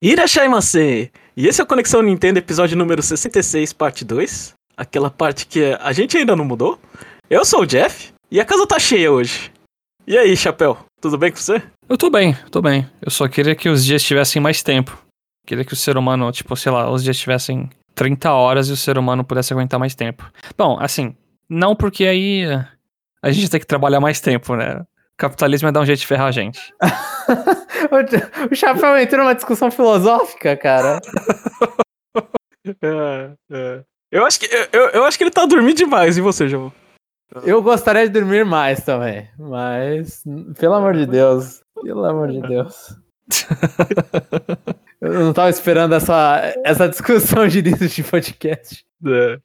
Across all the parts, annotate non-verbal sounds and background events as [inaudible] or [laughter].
Irashaimase! E esse é o Conexão Nintendo, episódio número 66, parte 2. Aquela parte que a gente ainda não mudou. Eu sou o Jeff e a casa tá cheia hoje. E aí, Chapéu, tudo bem com você? Eu tô bem, tô bem. Eu só queria que os dias tivessem mais tempo. Queria que o ser humano, tipo, sei lá, os dias tivessem 30 horas e o ser humano pudesse aguentar mais tempo. Bom, assim, não porque aí a gente tem que trabalhar mais tempo, né? Capitalismo é dar um jeito de ferrar a gente. [laughs] o Chapéu entrou numa discussão filosófica, cara. [laughs] é, é. Eu, acho que, eu, eu acho que ele tá dormindo demais, e você, João? Eu gostaria de dormir mais também, mas, pelo amor de Deus, pelo amor de Deus. [laughs] eu não tava esperando essa, essa discussão de início de podcast. É.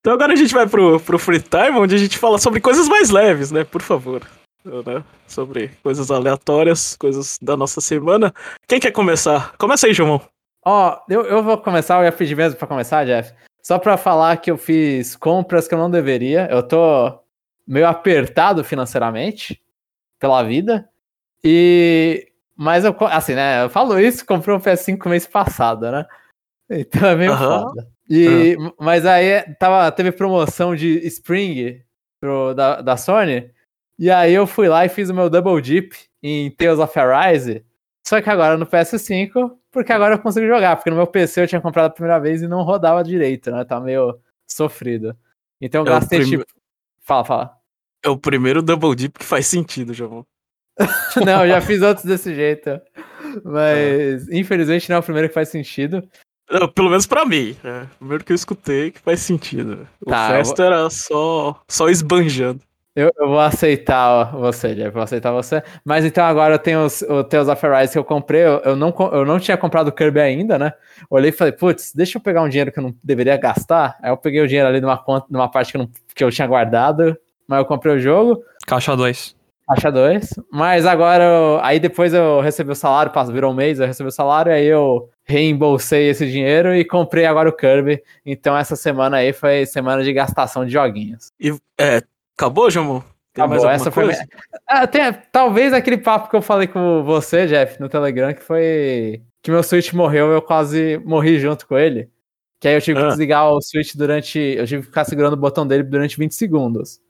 Então agora a gente vai pro, pro Free Time, onde a gente fala sobre coisas mais leves, né? Por favor né? Sobre coisas aleatórias, coisas da nossa semana. Quem quer começar? Começa aí, João. Ó, oh, eu, eu vou começar, eu ia pedir mesmo pra começar, Jeff. Só pra falar que eu fiz compras que eu não deveria. Eu tô meio apertado financeiramente pela vida. E. Mas eu, assim, né? Eu falo isso, comprei um PS5 mês passado, né? Então é meio uhum. foda. E, uhum. Mas aí tava, teve promoção de Spring pro, da, da Sony. E aí eu fui lá e fiz o meu double dip em Tales of Arise. Só que agora no PS5, porque agora eu consigo jogar, porque no meu PC eu tinha comprado a primeira vez e não rodava direito, né? Tá meio sofrido. Então eu é gastei tipo. Fala, fala. É o primeiro double dip que faz sentido, João. [laughs] não, eu já fiz outros desse jeito. Mas, é. infelizmente, não é o primeiro que faz sentido. Não, pelo menos pra mim. É. O primeiro que eu escutei que faz sentido. O tá, resto vou... era só, só esbanjando. Eu, eu, vou aceitar você, Jeff, vou aceitar você. Mas então agora eu tenho os, o Tales of Arise que eu comprei. Eu, eu, não, eu não tinha comprado o Kirby ainda, né? Olhei e falei, putz, deixa eu pegar um dinheiro que eu não deveria gastar. Aí eu peguei o dinheiro ali numa, conta, numa parte que eu, não, que eu tinha guardado, mas eu comprei o jogo. Caixa 2. Caixa 2. Mas agora, eu, aí depois eu recebi o salário, passou, virou um mês, eu recebi o salário, aí eu reembolsei esse dinheiro e comprei agora o Kirby. Então essa semana aí foi semana de gastação de joguinhos. E é, Acabou, Jamon? Acabou, essa foi. Minha... Ah, tem, talvez aquele papo que eu falei com você, Jeff, no Telegram, que foi que meu Switch morreu, eu quase morri junto com ele. Que aí eu tive ah. que desligar o Switch durante. Eu tive que ficar segurando o botão dele durante 20 segundos.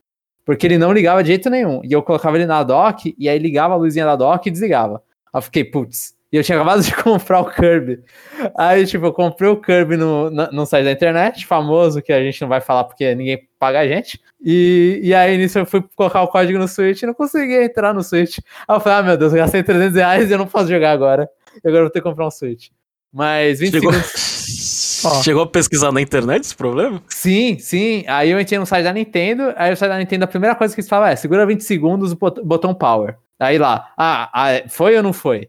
Porque ele não ligava de jeito nenhum. E eu colocava ele na dock, e aí ligava a luzinha da dock e desligava. Aí eu fiquei, putz, e eu tinha acabado de [laughs] comprar o Kirby. Aí, tipo, eu comprei o Kirby no, no, no, site da internet, famoso, que a gente não vai falar porque ninguém paga a gente. E, e aí, nisso, eu fui colocar o código no Switch e não consegui entrar no Switch. Aí eu falei, ah, meu Deus, eu gastei 300 reais e eu não posso jogar agora. E agora eu vou ter que comprar um Switch. Mas 20 Chegou... segundos... [laughs] Chegou a pesquisar na internet esse problema? Sim, sim. Aí eu entrei no site da Nintendo, aí o site da Nintendo, a primeira coisa que eles falavam é, segura 20 segundos o botão power. Aí lá, ah, ah, foi ou não foi?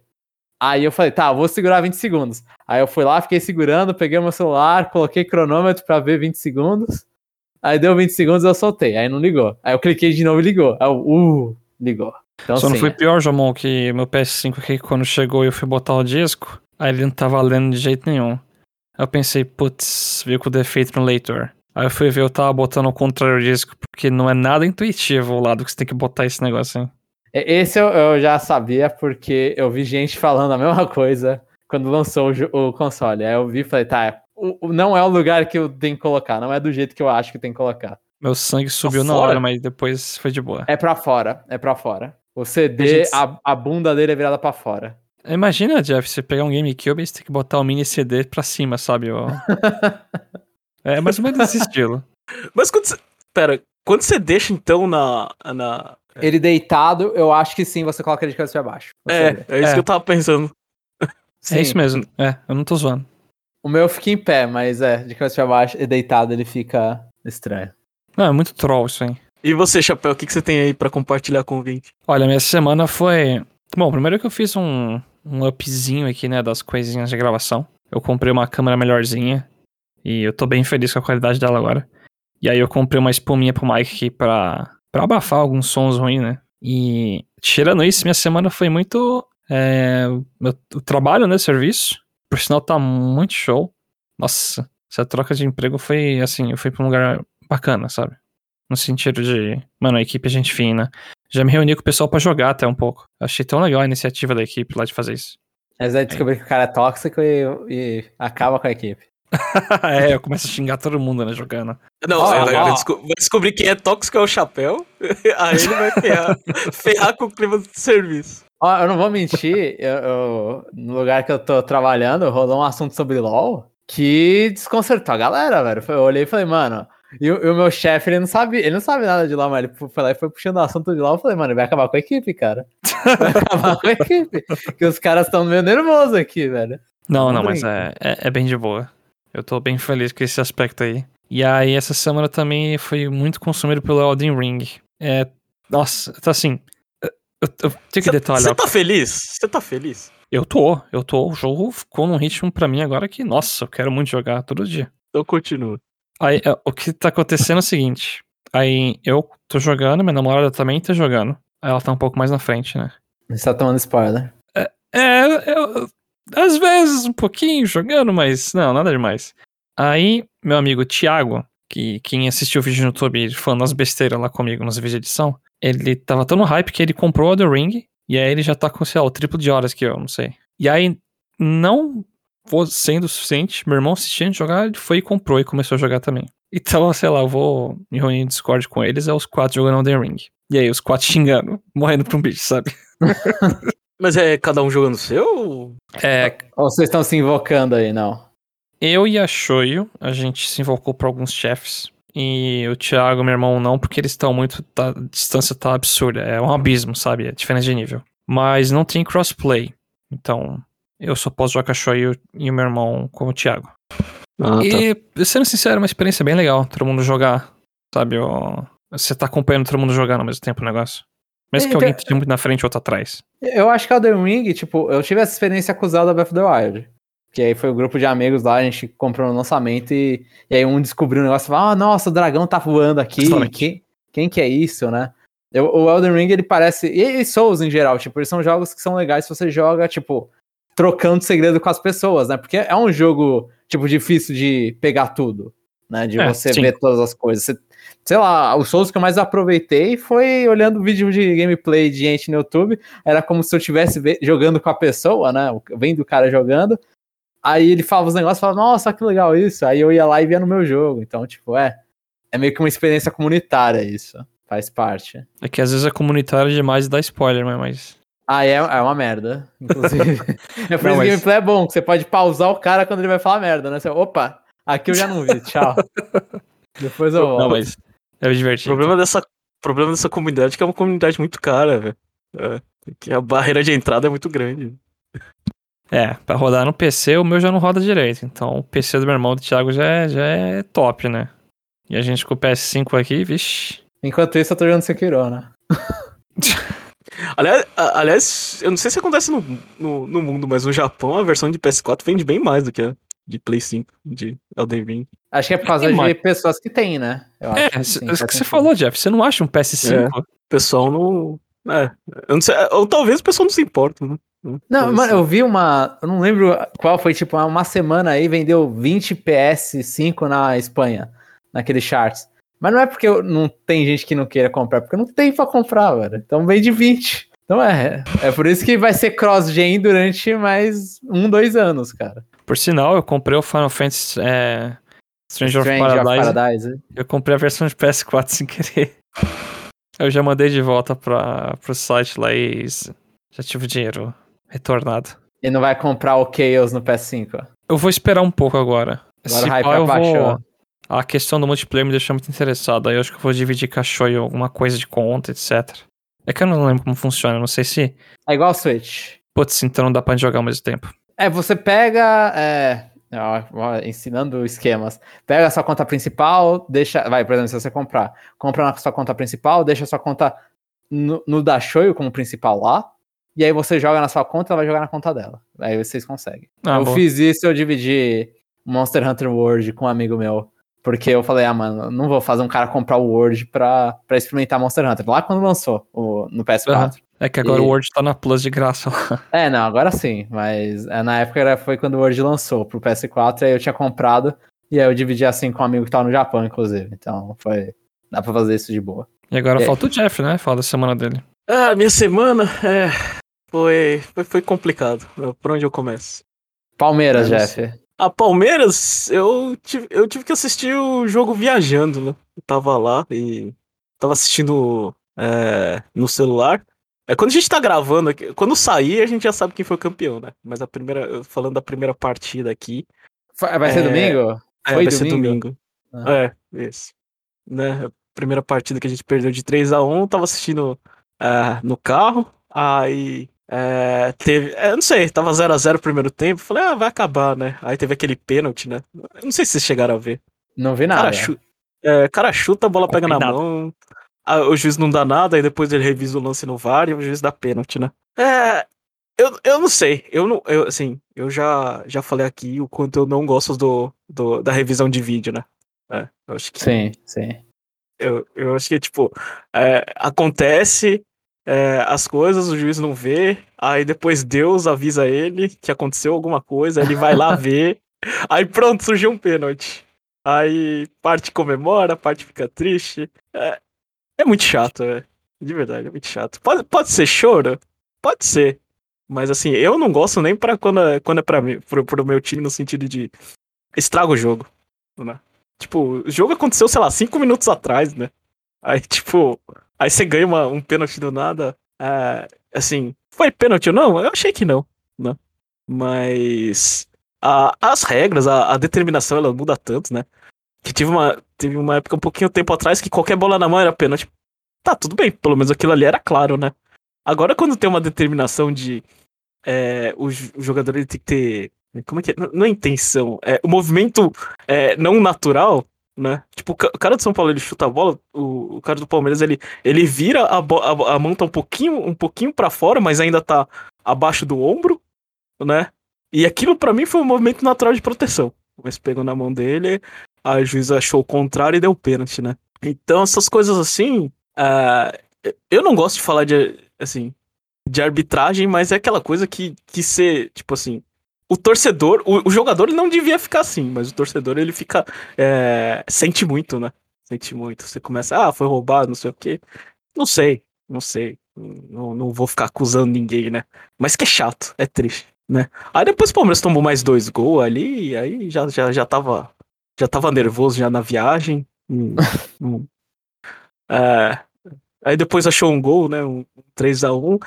Aí eu falei, tá, vou segurar 20 segundos. Aí eu fui lá, fiquei segurando, peguei meu celular, coloquei cronômetro para ver 20 segundos. Aí deu 20 segundos eu soltei, aí não ligou. Aí eu cliquei de novo e ligou. Aí eu, uh, ligou. Então, Só sim, não foi pior, Jamon, que meu PS5 aqui, quando chegou e eu fui botar o disco, aí ele não tava lendo de jeito nenhum. Aí eu pensei, putz, veio com defeito no leitor. Aí eu fui ver, eu tava botando o contrário disco, porque não é nada intuitivo o lado que você tem que botar esse negócio aí. Esse eu, eu, já sabia porque eu vi gente [laughs] falando a mesma coisa quando lançou o, o console. Aí eu vi e falei, tá, o, não é o lugar que eu tenho que colocar, não é do jeito que eu acho que tem que colocar. Meu sangue subiu na hora, mas depois foi de boa. É pra fora, é pra fora. O CD, a, a, a bunda dele é virada pra fora. Imagina, Jeff, você pegar um GameCube e você tem que botar o mini CD pra cima, sabe? [laughs] é mais ou menos esse estilo. Mas quando você. Pera, quando você deixa então na, na, é. Ele deitado, eu acho que sim, você coloca ele de cabeça pra baixo. É, é isso é. que eu tava pensando. Sim. É isso mesmo. É, eu não tô zoando. O meu fica em pé, mas é, de cabeça pra baixo e deitado ele fica estranho. Não, é muito troll isso aí. E você, Chapéu, o que, que você tem aí para compartilhar com o Vinte? Olha, minha semana foi. Bom, primeiro que eu fiz um, um upzinho aqui, né, das coisinhas de gravação. Eu comprei uma câmera melhorzinha e eu tô bem feliz com a qualidade dela agora. E aí eu comprei uma espuminha pro Mike aqui pra para abafar alguns sons ruins, né? E tirando isso, minha semana foi muito. É, meu, o trabalho, né? Serviço. Por sinal, tá muito show. Nossa, essa troca de emprego foi assim, eu fui pra um lugar bacana, sabe? No sentido de, mano, a equipe é gente fina. Já me reuni com o pessoal para jogar até um pouco. Achei tão legal a iniciativa da equipe lá de fazer isso. Mas aí descobrir que o cara é tóxico e, e acaba com a equipe. [laughs] é, eu começo a xingar todo mundo, né, jogando. Não, Ó, vai, vai desco- vai descobrir quem é tóxico é o chapéu. [laughs] Aí ele vai ferrar, [laughs] ferrar com o clima do serviço. Ó, eu não vou mentir, eu, eu- no lugar que eu tô trabalhando, rolou um assunto sobre LOL que desconcertou a galera, velho. Eu olhei e falei, mano. E, o e o meu chefe, ele não sabe, ele não sabe nada de LOL, mas ele foi lá e foi puxando o assunto de LOL. Eu falei, mano, ele vai acabar com a equipe, cara. [laughs] Vai acabar com a equipe. Que os caras estão meio nervosos aqui, velho. Não, Não não, mas é, é, é bem de boa. Eu tô bem feliz com esse aspecto aí. E aí, essa semana também foi muito consumido pelo Elden Ring. É. Nossa, tá assim. Eu, eu- tenho que detalhar. Você tá feliz? Você tá feliz? Eu tô, eu tô. O jogo ficou num ritmo pra mim agora que, nossa, eu quero muito jogar todo dia. Então continua. Aí, é, o que tá acontecendo é o seguinte. Aí, eu tô jogando, minha namorada também tá jogando. Aí ela tá um pouco mais na frente, né? Você tá tomando spoiler. É, eu, às vezes um pouquinho jogando, mas não, nada demais. Aí, meu amigo Thiago, que quem assistiu o vídeo no YouTube falando as besteiras lá comigo nos vídeos de edição, ele tava tão no hype que ele comprou o The Ring, e aí ele já tá com, sei lá, o triplo de horas que eu, não sei. E aí, não sendo o suficiente, meu irmão assistindo jogar, ele foi e comprou e começou a jogar também. Então, [laughs] sei lá, eu vou me reunir no Discord com eles, é os quatro jogando The Ring. E aí, os quatro xingando, [laughs] morrendo pra um bicho, sabe? [laughs] Mas é cada um jogando o seu? É, Ou vocês estão se invocando aí, não? Eu e a Shoyo, a gente se invocou pra alguns chefes. E o Thiago, meu irmão, não, porque eles estão muito. Tá, a distância tá absurda. É um abismo, sabe? É diferença de nível. Mas não tem crossplay. Então, eu só posso jogar com a Shoyo e o meu irmão com o Thiago. Ah, e, sendo sincero, é uma experiência bem legal. Todo mundo jogar, sabe? Você tá acompanhando todo mundo jogando ao mesmo tempo o negócio. Mesmo que Então- alguém esteja muito na frente ou outro atrás. Eu acho que Elden Ring, tipo, eu tive essa experiência o Zelda Breath of the Wild. Que aí foi o grupo de amigos lá, a gente comprou no lançamento e, e aí um descobriu um negócio e falou: Ah, nossa, o dragão tá voando aqui. Quem, quem que é isso, né? Eu- o Elden Ring, ele parece. E, e Souls em geral, tipo, eles são jogos que são legais se você joga, tipo, trocando segredo com as pessoas, né? Porque é um jogo, tipo, difícil de pegar tudo, né? De É, você sim. ver todas as coisas. Você- sei lá, os Souls que eu mais aproveitei foi olhando vídeo de gameplay de gente no YouTube. Era como se eu estivesse ve- jogando com a pessoa, né? Vendo o cara jogando. Aí ele falava os negócios, falava, nossa, que legal isso. Aí eu ia lá e via no meu jogo. Então, tipo, é. É meio que uma experiência comunitária isso. Faz parte. É que às vezes é comunitário demais e dá spoiler, né, mas. Ah, é, é uma merda, inclusive. [laughs] é por Não, isso mas- gameplay é bom, que você pode pausar o cara quando ele vai falar merda, né? Você, opa, aqui eu já não vi, [laughs] tchau. Depois eu volto. Não, mas. É O divertido. problema dessa, problema dessa comunidade é que é uma comunidade muito cara, velho. É, que a barreira de entrada é muito grande. É, pra rodar no PC, o meu já não roda direito. Então, o PC do meu irmão do Thiago já é, já é top, né? E a gente com o PS5 aqui, vixi. Enquanto isso, eu tô jogando Sekiro, né? [laughs] Aliás, aliás, eu não sei se acontece no, no, no mundo, mas no Japão a versão de PS4 vende bem mais do que a de Play 5, de Elden Ring. Acho que é por causa Tem de mais. pessoas que tem, né? Eu acho É, que isso sim, isso que você falou, Jeff. Você não acha um PS5? O pessoal não. É, eu não sei. Ou talvez o pessoal não se importa, né? Não, mano, sim. eu vi uma. Eu não lembro qual foi, tipo, uma semana aí vendeu 20 PS5 na Espanha, naquele charts. Mas não é porque eu- não tem gente que não queira comprar, porque não tem pra comprar, velho. Então vende 20. Então é. É por isso que vai ser cross-gen durante mais um, dois anos, cara. Por sinal, eu comprei o Final Fantasy é, Stranger, Strange of of Paradise. Paradise. Eu comprei a versão de PS4 [laughs] sem querer. Eu já mandei de volta pra, pro site lá e já tive o dinheiro retornado. E não vai comprar o Chaos no PS5. Eu vou esperar um pouco agora. Agora Se hype pá, eu vou... abaixou. A questão do multiplayer me deixou muito interessado. Aí eu acho que eu vou dividir Shoei alguma coisa de conta, etc. É que eu não lembro como funciona. Não sei se. É igual o Switch. Putz, então não dá pra jogar ao mesmo tempo. É, você pega. É, ó, ensinando esquemas. Pega a sua conta principal, deixa. Vai, por exemplo, se você comprar. Compra na sua conta principal, deixa a sua conta no, no da Shoyu como principal lá. E aí você joga na sua conta, ela vai jogar na conta dela. Aí vocês conseguem. Ah, eu boa. fiz isso, eu dividi Monster Hunter World com um amigo meu. Porque eu falei, ah, mano, não vou fazer um cara comprar o World pra, pra experimentar Monster Hunter. Lá quando lançou o, no PS4. Aham. É que agora E- o Word tá na Plus de graça lá. [laughs] É, não, agora sim, mas é, na época era, foi quando o Word lançou pro PS4, aí eu tinha comprado, e aí eu dividi assim com um amigo que tava no Japão, inclusive. Então foi. Dá pra fazer isso de boa. E agora É. falta o Jeff, né? Fala da semana dele. Ah, minha semana é. foi, foi, foi complicado. Por onde eu começo? Palmeiras, Jeff. A Palmeiras, eu tive, eu tive que assistir o jogo viajando, né? Eu tava lá e tava assistindo é, no celular. É, quando a gente tá gravando aqui, quando sair, a gente já sabe quem foi o campeão, né? Mas a primeira, falando da primeira partida aqui. Vai ser é, domingo? É, foi vai domingo? ser domingo. Ah. É, isso. Né? A primeira partida que a gente perdeu de 3 a 1 tava assistindo uh, no carro. Aí é, teve. É, não sei, tava 0x0 o primeiro tempo. Falei, ah, vai acabar, né? Aí teve aquele pênalti, né? Não sei se vocês chegaram a ver. Não vi nada. Cara, chu é, cara chuta, a bola pega na mão. A, o juiz não dá nada, aí depois ele revisa o lance no VAR e o juiz dá pênalti, né? É. Eu, eu não sei, eu não. Eu, assim, eu já, já falei aqui o quanto eu não gosto do, do da revisão de vídeo, né? É, eu acho que. Sim, sim. Eu, eu acho que, tipo, é, acontece, é, as coisas, o juiz não vê, aí depois Deus avisa ele que aconteceu alguma coisa, ele vai lá [laughs] ver, aí pronto, surgiu um pênalti. Aí parte comemora, parte fica triste. É, é muito chato, é. De verdade, é muito chato. Pode, pode ser choro? Pode ser. Mas assim, eu não gosto nem pra quando, é, quando é pra mim, pro, pro meu time, no sentido de estraga o jogo. Né? Tipo, o jogo aconteceu, sei lá, cinco minutos atrás, né? Aí, tipo, Aí você ganha uma, um pênalti do nada. É, assim, foi pênalti ou não? Eu achei que não, né? Mas a, as regras, a, a, determinação, ela muda tanto, né? Que tive uma, teve uma época um pouquinho tempo atrás que qualquer bola na mão era pênalti. Tá, tudo bem, pelo menos aquilo ali era claro, né? Agora quando tem uma determinação de é, o, o, jogador ele tem que ter. Como é que é? Não, não é intenção. É, o movimento é, não natural né? Tipo, o cara do São Paulo ele chuta a bola, o, o cara do Palmeiras ele, ele vira a, a, a mão tá um pouquinho, um pouquinho para fora, mas ainda tá abaixo do ombro, né? E aquilo para mim foi um movimento natural de proteção. Mas pegou na mão dele, a juíza achou o contrário e deu pênalti, né? Então essas coisas assim, uh, eu não gosto de falar de assim de arbitragem, mas é aquela coisa que que ser tipo assim o torcedor, o, o, jogador ele não devia ficar assim, mas o torcedor ele fica. É, sente muito, né? Sente muito. Você começa, ah, foi roubado, não sei o quê. Não sei, não sei. Não, não vou ficar acusando ninguém, né? Mas que é chato, é triste, né? Aí depois o Palmeiras tomou mais dois gols ali, e aí já, já, já tava. Já tava nervoso já na viagem. Hum, [laughs] hum. É, aí depois achou um gol, né? Um 3 a 1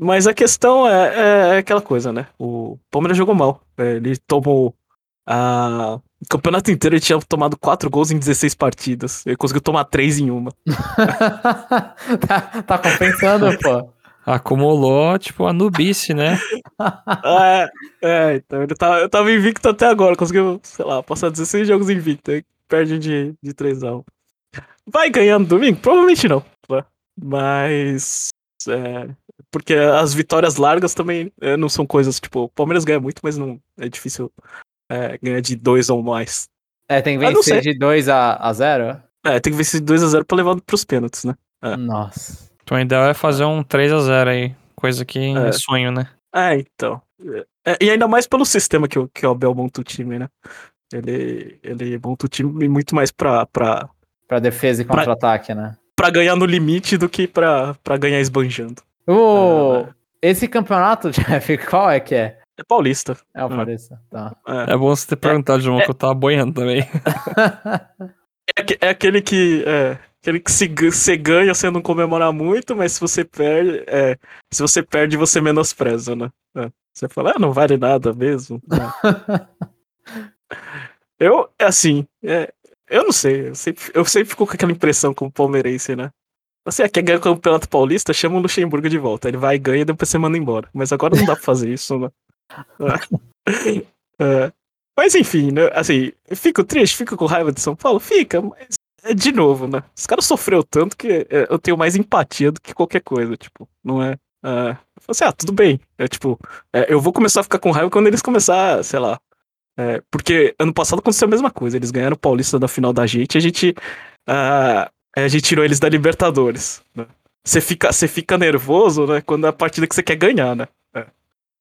mas a questão é, é, é, aquela coisa, né? O Palmeiras jogou mal. É, ele tomou. A... O campeonato inteiro ele tinha tomado 4 gols em 16 partidas. Ele conseguiu tomar 3 em uma. [laughs] tá, tá compensando, [laughs] pô. Acumulou, tipo, a nubice, né? [laughs] é, é, então ele tá, eu tava invicto até agora. Conseguiu, sei lá, passar 16 jogos invicto. Aí perde de, de 3 a 1. Vai ganhando domingo? Provavelmente não. Né? Mas. É, porque as vitórias largas também é, não são coisas, tipo, o Palmeiras ganha muito, mas não é difícil é, ganhar de 2 ou mais. É, tem que vencer de 2 a 0? É, tem que vencer de 2 a 0 pra levar pros pênaltis, né? É. Nossa. Então ideal é fazer um 3 a 0 aí, coisa que é, é sonho, né? É, então. É, e ainda mais pelo sistema que o, que o Abel monta o time, né? Ele, ele monta o time muito mais pra. Pra, pra defesa e contra-ataque, né? Pra ganhar no limite do que pra, pra ganhar esbanjando. O... Esse campeonato, [laughs] Jeff, qual é que é? É paulista. É o paulista, tá. É. é bom você ter perguntado, João, é, que eu tava boiando também. [laughs] é, é, aquele que. É, aquele que se, você ganha, você não comemora muito, mas se você perde. É, se você perde, você menospreza, né? É, você fala, ah, não vale nada mesmo. [laughs] eu, assim, é, eu não sei. Eu sempre, eu sempre fico com aquela impressão como palmeirense, né? Você quer ganhar o Campeonato Paulista? Chama o Luxemburgo de volta. Ele vai e ganha e depois você manda embora. Mas agora não dá pra fazer isso, né? [laughs] é. Mas enfim, né? Assim, fico triste, fico com raiva de São Paulo? Fica, mas é de novo, né? Os caras sofreu tanto que é, eu tenho mais empatia do que qualquer coisa, tipo, não é? é eu assim, ah, tudo bem. É, tipo, é, eu vou começar a ficar com raiva quando eles começar, sei lá. É, porque ano passado aconteceu a mesma coisa. Eles ganharam o Paulista da final da gente a gente. Uh, Aí a gente tirou eles da Libertadores. Né? Você fica, você fica nervoso, né? Quando é a partida que você quer ganhar, né? É.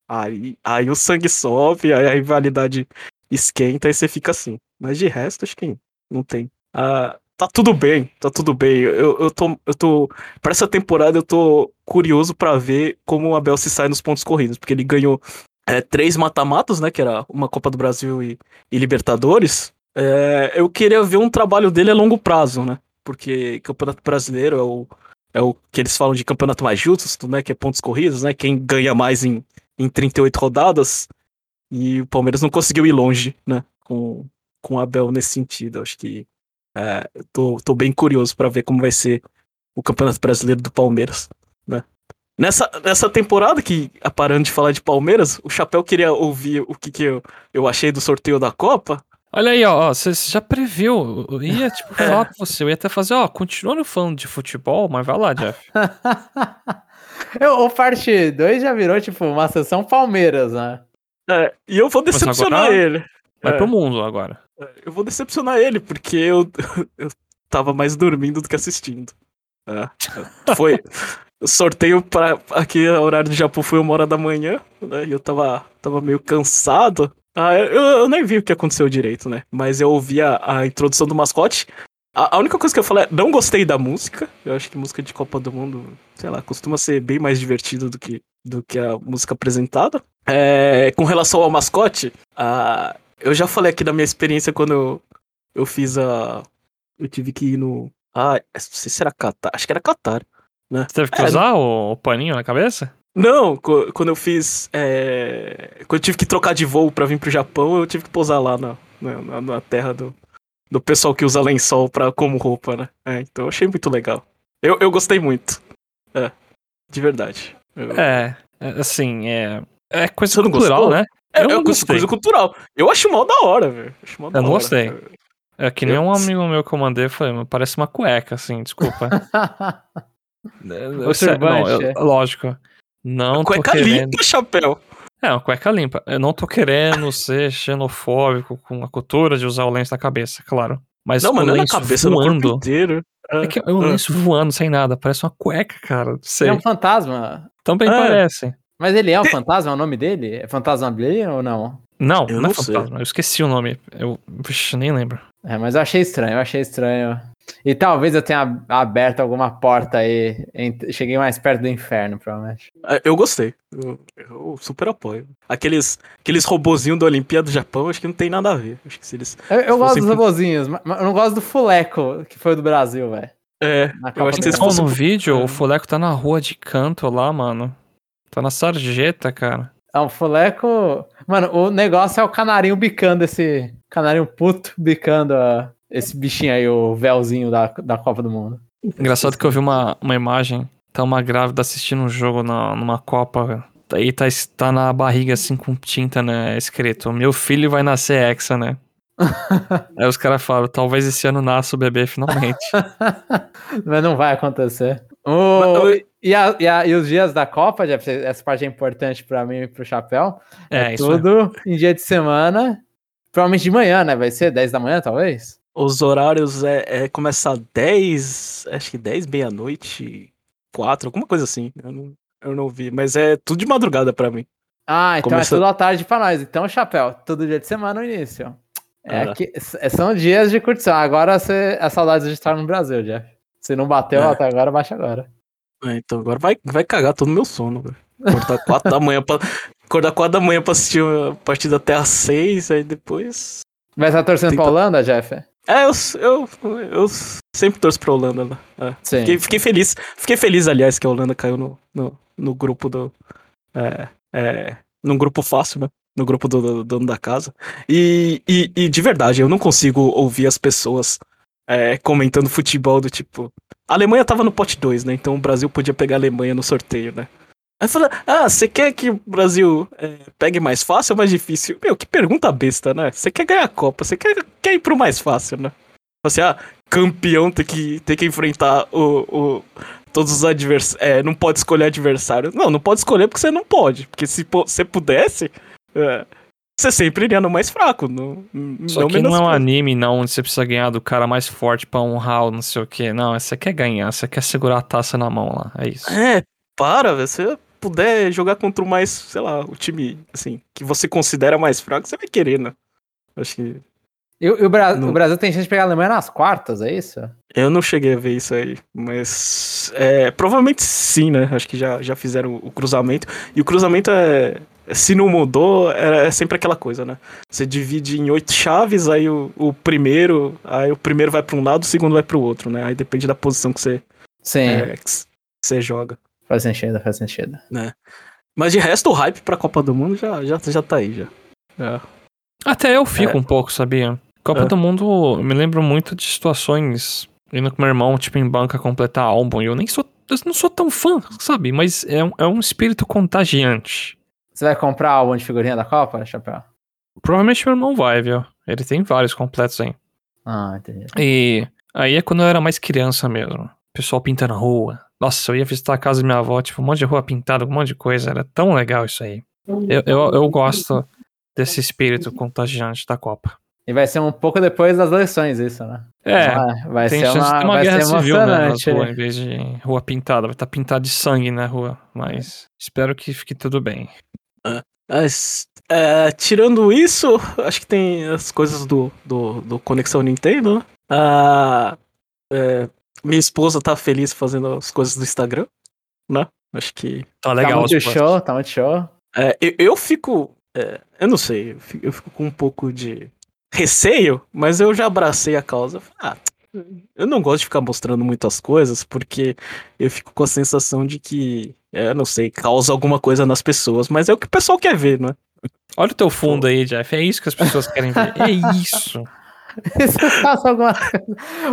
Aí, aí o sangue sobe, aí a rivalidade esquenta e você fica assim. Mas de resto, acho que não tem. Ah, tá tudo bem, tá tudo bem. Eu, eu, tô, eu tô. Pra essa temporada eu tô curioso para ver como o Abel se sai nos pontos corridos, porque ele ganhou é, três mata-matos, né? Que era uma Copa do Brasil e, e Libertadores. É, eu queria ver um trabalho dele a longo prazo, né? Porque Campeonato Brasileiro é o, é o que eles falam de campeonato mais justo, né? Que é pontos corridos, né? Quem ganha mais em, em 38 rodadas. E o Palmeiras não conseguiu ir longe, né? Com, com o Abel nesse sentido. Acho que é, tô, tô bem curioso para ver como vai ser o Campeonato Brasileiro do Palmeiras, né? Nessa, nessa temporada que, parando de falar de Palmeiras, o Chapéu queria ouvir o que, que eu, eu achei do sorteio da Copa. Olha aí, ó, você já previu. Eu ia, tipo, é. [laughs] falar com você. Eu ia até fazer, ó, continuando falando de futebol, mas vai lá, Jeff. [laughs] eu, o parte 2 já virou, tipo, uma sessão Palmeiras, né? É, e eu vou decepcionar ele. Vai é. pro mundo agora. É, eu vou decepcionar ele, porque eu, [laughs] eu tava mais dormindo do que assistindo. É, foi. O sorteio para aqui, o horário do Japão foi uma hora da manhã, né? E eu tava, tava meio cansado. Ah, eu, eu nem vi o que aconteceu direito, né? Mas eu ouvi a, a introdução do mascote. A, a, única coisa que eu falei é, não gostei da música. Eu acho que música de Copa do Mundo, sei lá, costuma ser bem mais divertida do que, do que a música apresentada. É, com relação ao mascote, a, eu já falei aqui da minha experiência quando eu, eu fiz a. Eu tive que ir no. Ah, não sei se era Qatar. Acho que era Qatar. Né? Você teve que é, usar o, o paninho na cabeça? Não, quando eu fiz. É... Quando eu tive que trocar de voo pra vir pro Japão, eu tive que pousar lá na, na, na terra do, do pessoal que usa lençol pra, como roupa, né? É, então eu achei muito legal. Eu, eu gostei muito. É, de verdade. Eu... É, é assim, é. É coisa cultural, né? É, eu é coisa, coisa, cultural. Eu acho mal da hora, velho. Eu não gostei. É que nem eu... um amigo meu que eu mandei, foi, parece uma cueca, assim, desculpa. [laughs] o não, eu, lógico. Não cueca tô querendo... limpa, chapéu. É, uma cueca limpa. Eu não tô querendo ser xenofóbico com a cultura de usar o lenço na cabeça, claro. Mas não, o lenço é na cabeça, voando, no inteiro. É que é um lenço voando sem nada, parece uma cueca, cara. Sei. É um fantasma. Também é. parece. Mas ele é um fantasma? É o nome dele? É fantasma Blade ou não? Não, eu não, não é fantasma. Eu esqueci o nome. Eu Vixe, nem lembro. É, mas eu achei estranho, eu achei estranho. E talvez eu tenha aberto alguma porta aí. Cheguei mais perto do inferno, provavelmente. É, eu gostei. Eu, eu super apoio. Aqueles, aqueles robozinhos da Olimpíada do Japão, acho que não tem nada a ver. Acho que se eles. Eu, eu gosto dos robozinhos, mas eu não gosto do Fuleco, que foi do Brasil, velho. É, eu acho que vocês fossem no vídeo, o Fuleco tá na rua de canto lá, mano. Tá na sarjeta, cara. É um Fuleco. Mano, o negócio é o canarinho bicando esse. Canarinho puto bicando a esse bichinho aí, o véuzinho da, da Copa do Mundo. Engraçado que eu vi uma, uma imagem, tá uma grávida assistindo um jogo na, numa Copa, aí tá, tá na barriga assim com tinta, né, escrito, meu filho vai nascer hexa, né? [laughs] aí os caras falam, talvez esse ano nasça o bebê finalmente. [laughs] Mas não vai acontecer. O... E, a, e, a, e, os dias da Copa, Jeff, essa parte é importante para mim e pro Chapéu. É, é tudo é. em dia de semana. Provavelmente de manhã, né? Vai ser 10 da manhã, talvez? Os horários é, é começar 10, acho que 10, meia-noite, 4, alguma coisa assim. Eu não, eu não vi, mas é tudo de madrugada para mim. Ah, então Começa... é tudo à tarde pra nós. Então, chapéu, todo dia de semana no início. É, aqui, é, são dias de curtição. Agora você, é saudade de estar no Brasil, Jeff. Se não bateu é. até agora, baixa agora. É, então agora vai, vai cagar todo o meu sono, velho. Acordar 4 da manhã pra. Acordar 4 da manhã pra assistir a partida até às 6, aí depois. Vai estar torcendo Tenta... pra Holanda, Jeff? É, eu, eu, eu sempre torço pra Holanda. Né? É. Fiquei, fiquei, feliz. Fiquei feliz, aliás, que a Holanda caiu no, no, no grupo do. É, é, num grupo fácil, né? No grupo do, do dono da casa. E, e, e, de verdade, eu não consigo ouvir as pessoas é, comentando futebol do tipo. A Alemanha tava no pote 2, né? Então o Brasil podia pegar a Alemanha no sorteio, né? Aí fala, ah, você quer que o Brasil é, pegue mais fácil ou mais difícil? Meu, que pergunta besta, né? Você quer ganhar a Copa, você quer, quer ir pro mais fácil, né? Assim, ah, campeão tem que, tem que enfrentar o, o todos os adversários. É, não pode escolher adversário. Não, não pode escolher porque você não pode. Porque se você pudesse, é, você sempre iria no mais fraco. No, Só não que não é um anime, não, onde você precisa ganhar do cara mais forte pra honrar ou não sei o que. Não, você quer ganhar, você quer segurar a taça na mão lá. É isso. É, para, você puder jogar contra o mais, sei lá, o time, assim, que você considera mais fraco, você vai querer, né? Acho que. E, o, Bra no... o, Brasil tem chance de pegar a Alemanha nas quartas, é isso? Eu não cheguei a ver isso aí, mas é, provavelmente sim, né? Acho que já, já fizeram o cruzamento. E o cruzamento é. Se não mudou, é, é sempre aquela coisa, né? Você divide em oito chaves, aí o, o primeiro. Aí o primeiro vai para um lado, o segundo vai para o outro, né? Aí depende da posição que você. Sim. É, que você joga. Faz sentido, faz sentido. Né? Mas de resto, o hype pra Copa do Mundo já, já, já tá aí, já. É. Até eu fico é. um pouco, sabia? Copa é. do Mundo, me lembro muito de situações indo com meu irmão, tipo, em banca completar álbum. E eu nem sou. Eu não sou tão fã, sabe? Mas é um, é um espírito contagiante. Você vai comprar álbum de figurinha da Copa, Chapéu? Provavelmente meu irmão vai, viu? Ele tem vários completos aí. Ah, entendi. E aí é quando eu era mais criança mesmo. O pessoal pintando a rua. Nossa, eu ia visitar a casa da minha avó, tipo, um monte de rua pintada, um monte de coisa. Era tão legal isso aí. Eu, eu, eu gosto desse espírito contagiante da Copa. E vai ser um pouco depois das eleições, isso, né? É, vai, vai ser uma, uma vai guerra ser civil, né, rua, em vez de rua pintada. Vai estar tá pintado de sangue na rua, mas espero que fique tudo bem. Mas, é, tirando isso, acho que tem as coisas do, do, do Conexão Nintendo, né? Ah, é, minha esposa tá feliz fazendo as coisas do Instagram, né? Acho que... Tá legal. Tá muito show, tá muito show. É, eu, eu fico... É, eu não sei, eu fico, eu fico com um pouco de receio, mas eu já abracei a causa. Ah, eu não gosto de ficar mostrando muitas coisas, porque eu fico com a sensação de que, é, não sei, causa alguma coisa nas pessoas, mas é o que o pessoal quer ver, né? Olha o teu fundo aí, Jeff. É isso que as pessoas querem ver. É isso. [laughs] [laughs] faço alguma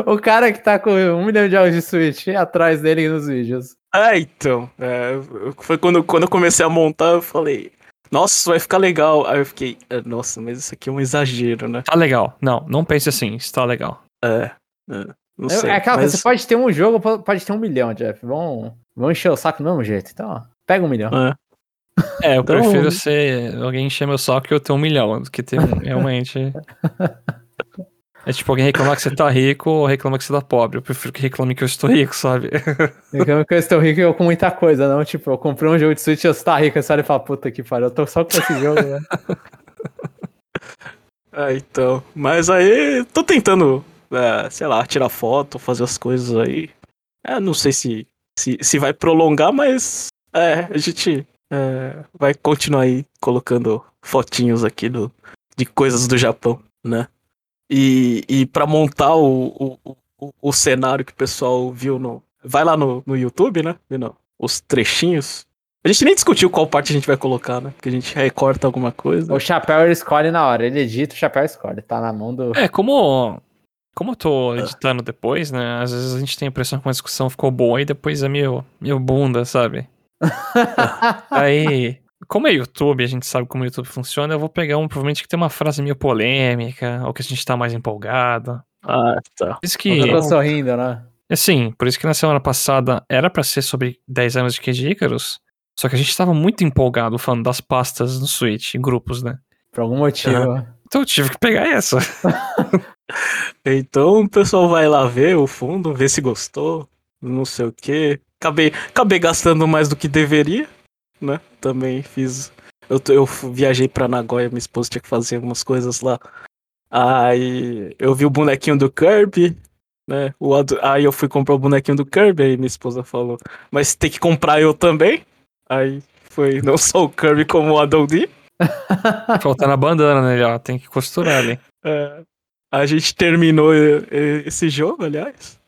O cara que tá com um milhão de jogos de Switch atrás dele nos vídeos. Ah, então. É, foi quando, quando eu comecei a montar, eu falei, nossa, vai ficar legal. Aí eu fiquei, é, nossa, mas isso aqui é um exagero, né? Tá legal. Não, não pense assim, está legal. É, é não sei. É aquela mas... você pode ter um jogo, pode ter um milhão, Jeff. Vão, vão encher o saco do mesmo jeito. Então, ó, pega um milhão. É. É, eu então... prefiro ser alguém encher meu saco que eu ter um milhão, do que ter [laughs] realmente. É tipo alguém reclamar que você tá rico ou reclamar que você tá pobre. Eu prefiro que reclame que eu estou rico, sabe? [laughs] Reclame que eu estou rico e eu com muita coisa, não? Tipo, eu comprei um jogo de Switch e você tá rico, você olha e fala, puta que pariu, eu tô só com esse jogo, né? ah, [laughs] então. Mas aí, tô tentando, é, sei lá, tirar foto, fazer as coisas aí. É, não sei se, se, se vai prolongar, mas é, a gente é, vai continuar aí colocando fotinhos aqui do, de coisas do Japão, né? E, e para montar o, o, o, o, cenário que o pessoal viu no. Vai lá no, no YouTube, né? Vendo os trechinhos. A gente nem discutiu qual parte a gente vai colocar, né? Porque a gente recorta alguma coisa. O chapéu ele escolhe na hora, ele edita, o chapéu escolhe, tá na mão do. É, como. Como eu tô editando depois, né? Às vezes a gente tem a impressão que uma discussão ficou boa e depois é meio, meio bunda, sabe? [laughs] Aí como é YouTube, a gente sabe como o YouTube funciona, eu vou pegar um provavelmente que tem uma frase meio polêmica, ou que a gente tá mais empolgado. Ah, tá. Por isso que. Eu tô sorrindo, né? É sim, por isso que na semana passada era para ser sobre 10 anos de Cage Icarus, só que a gente tava muito empolgado falando das pastas no Switch, em grupos, né? Por algum motivo. Então eu tive que pegar essa. [laughs] então o pessoal vai lá ver o fundo, ver se gostou, não sei o que. Acabei, acabei gastando mais do que deveria, né? Também fiz. Eu, eu viajei pra Nagoya, minha esposa tinha que fazer algumas coisas lá. Aí eu vi o bonequinho do Kirby, né? O, aí eu fui comprar o bonequinho do Kirby, aí minha esposa falou, mas tem que comprar eu também. Aí foi [laughs] não só o Kirby como o Adoldi. [laughs] Faltando a bandana, né? Ó, tem que costurar ali. É, a gente terminou esse jogo, aliás.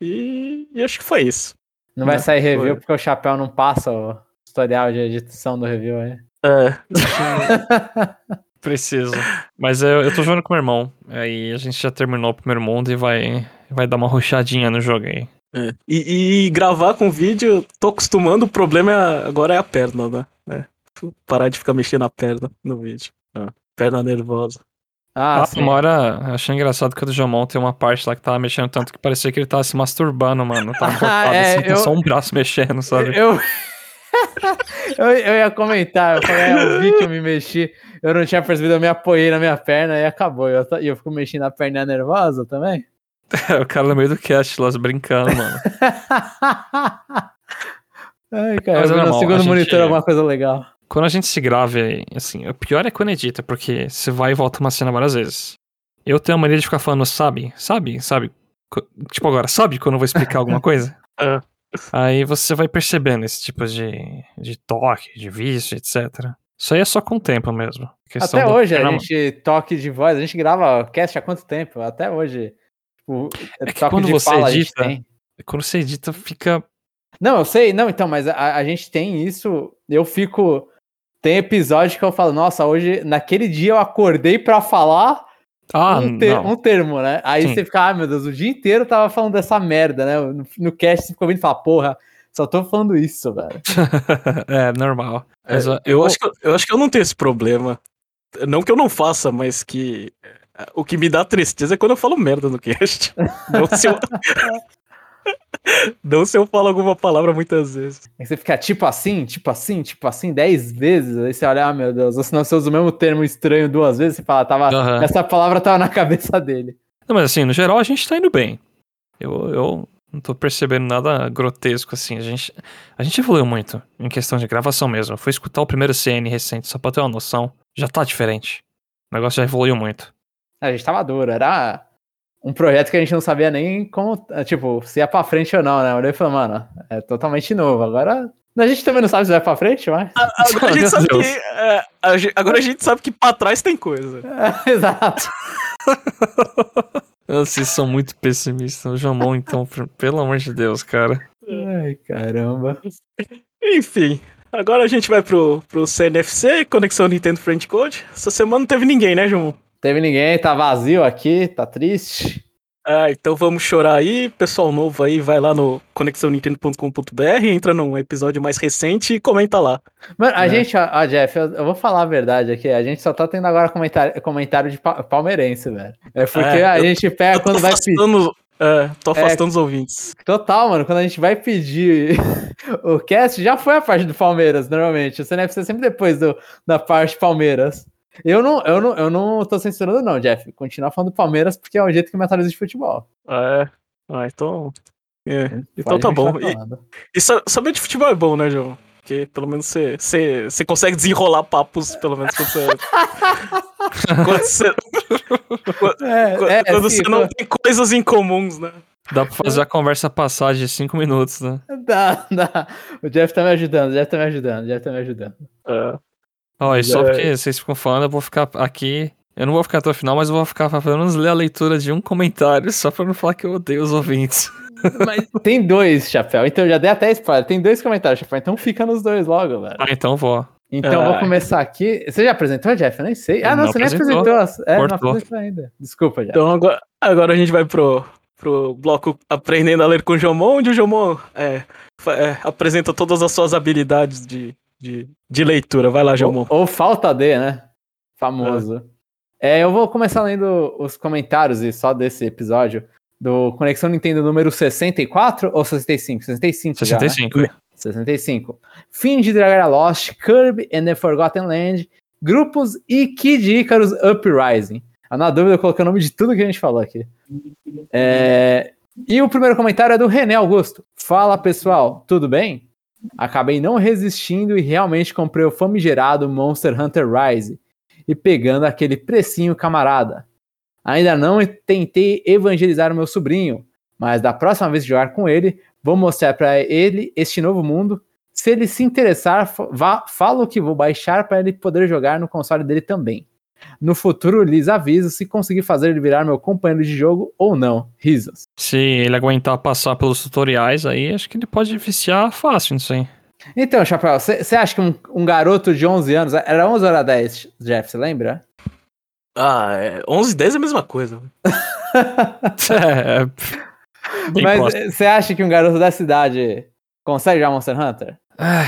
E, e acho que foi isso. Não vai sair review foi. porque o chapéu não passa ó tutorial de edição do review aí. É. [laughs] Preciso. Mas eu, eu tô jogando com meu irmão. Aí a gente já terminou o primeiro mundo e vai, vai dar uma ruxadinha no jogo aí. É. E, e, gravar com vídeo, tô acostumando, o problema é, agora é a perna, né? É. Parar de ficar mexendo a perna no vídeo. É. Perna nervosa. Ah, ah uma hora achei engraçado que o do Jomon tem uma parte lá que tava mexendo tanto que parecia que ele tava se masturbando, mano. Tava [laughs] cortado é, assim, eu... só um braço mexendo, sabe? Eu, [laughs] eu, eu, ia comentar, eu falei, é, eu vi que eu me mexi, eu não tinha percebido, eu me apoiei na minha perna e acabou. E eu, eu fico mexendo a perna nervosa também? É, [laughs] o cara no meio do cast lá brincando, mano. [laughs] Ai, cara, Mas eu é no segundo gente, monitor alguma coisa legal. Quando a gente se grava, assim, o pior é quando edita, porque você vai e volta uma cena várias vezes. eu tenho a mania de ficar falando, sabe, sabe, sabe. Tipo agora, sabe quando eu vou explicar alguma coisa? É. Aí você vai percebendo esse tipo de, de toque, de vício, etc. Isso aí é só com o tempo mesmo. Até hoje a treinamento. gente toque de voz, a gente grava cast há quanto tempo? Até hoje. Tipo, É que quando de você fala a edita. Quando você edita, fica. Não, eu sei, não, então, mas a, a gente tem isso. Eu fico. Tem episódio que eu falo, nossa, hoje, naquele dia eu acordei pra falar Ah, um, ter- não. um termo, né? Aí Sim. você fica, ah, meu Deus, o dia inteiro eu tava falando dessa merda, né? No, no cast você ficou ouvindo e fala, porra, só tô falando isso, velho. [laughs] é normal. Mas, ó, Eu acho, que, eu- eu acho que eu não tenho esse problema. Não que eu não faça, mas que. eh, O que me dá tristeza é quando eu falo merda no cast. [laughs] Não se eu, [laughs] não se eu falo alguma palavra muitas vezes. Aí você fica tipo assim, tipo assim, tipo assim, dez vezes. Aí você olha, ah, meu Deus, ou senão você usa o mesmo termo estranho duas vezes, você fala, tava, Aham. essa palavra tava na cabeça dele. Não, mas assim, no geral a gente tá indo bem. Eu, eu não tô percebendo nada grotesco assim. A gente, a gente evoluiu muito em questão de gravação mesmo. Eu fui escutar o primeiro CN recente, só pra ter uma noção. Já tá diferente. O negócio já evoluiu muito. A gente tava duro, era um projeto que a gente não sabia nem como, tipo, se ia pra frente ou não, né? Eu olhei e falei, mano, é totalmente novo. Agora, a gente também não sabe se vai pra frente, mas... [laughs] Agora a gente sabe Deus. que. eh, a gen- agora a gente sabe que pra trás tem coisa. [laughs] Exato. [laughs] Vocês são muito pessimistas. O Jamon, então, pelo amor de Deus, cara. Ai, caramba. Enfim. Agora a gente vai pro, pro CNFC, Conexão Nintendo Friend Code. Essa semana não teve ninguém, né, João? Teve ninguém, tá vazio aqui, tá triste. Ah, então vamos chorar aí. Pessoal novo aí, vai lá no conexãonintendo.com.br, entra num episódio mais recente e comenta lá. Mano, a É. gente, ó, ó, Jeff, eu, eu vou falar a verdade aqui. A gente só tá tendo agora comentário, comentário de pa- palmeirense, velho. É porque É, a eu- gente pega quando vai pedir. afastando, é, tô afastando os ouvintes. Total, mano, quando a gente vai pedir [laughs] o cast, já foi a parte do Palmeiras, normalmente. O CNFC é sempre depois do, da parte Palmeiras. Eu não, eu, não, eu não tô censurando, não, Jeff. Continua falando do Palmeiras porque é o jeito que me atualiza de futebol. Ah, é. Ah, então. é. Então Pode tá bom. continuar E, e sa- saber de futebol é bom, né, João? Porque pelo menos você, você, você consegue desenrolar papos, pelo menos quando você. [laughs] quando você, É, quando- é, quando sim, você não tem coisas em comuns, né? Dá pra fazer a conversa passar de 5 minutos, né? Dá, dá. O Jeff tá me ajudando, o Jeff tá me ajudando, o Jeff tá me ajudando. É. Ó, e só É. porque vocês ficam falando, eu vou ficar aqui. Eu não vou ficar até o final, mas eu vou ficar pelo menos ler a leitura de um comentário, só pra não falar que eu odeio os ouvintes. [laughs] Mas [laughs] tem dois, Chapéu. Então eu já dei até spoiler. Tem dois comentários, Chapéu. Então fica nos dois logo, velho. Ah, então vou. Então eu vou começar aqui. Você já apresentou, Jeff? Eu nem sei. Ah, não, Não você nem apresentou. apresentou. É, não Cortou. apresentou ainda. Desculpa, Jeff. Então agora, agora a gente vai pro, pro bloco Aprendendo a Ler com o Jomon, onde o Jomon é, é, apresenta todas as suas habilidades de, de, de leitura. Vai lá, Jomon. Ou, ou falta de, né? Famoso. É, eu vou começar lendo os comentários e só desse episódio do Conexão Nintendo número 64 ou 65? 65 já, né? 65. 65. Fim de Dragara Lost, Kirby and the Forgotten Land, grupos e Kid Icarus Uprising. Ah, na dúvida, eu coloquei o nome de tudo que a gente falou aqui. É, E o primeiro comentário é do René Augusto. Fala pessoal, tudo bem? Acabei não resistindo e realmente comprei o famigerado Monster Hunter Rise e pegando aquele precinho camarada. Ainda não tentei evangelizar o meu sobrinho, mas da próxima vez que jogar com ele, vou mostrar para ele este novo mundo. Se ele se interessar, vá, falo que vou baixar para ele poder jogar no console dele também. No futuro, lhes aviso se conseguir fazer ele virar meu companheiro de jogo ou não. Risos. Se ele aguentar passar pelos tutoriais aí, acho que ele pode viciar fácil nisso aí. Então, Chapéu, você acha que um, um garoto de 11 anos, era 11 ou era 10, Jeff, você lembra? Ah, é, 11 e 10 é a mesma coisa. [laughs] É, Mas você acha que um garoto dessa idade consegue jogar Monster Hunter? Ah,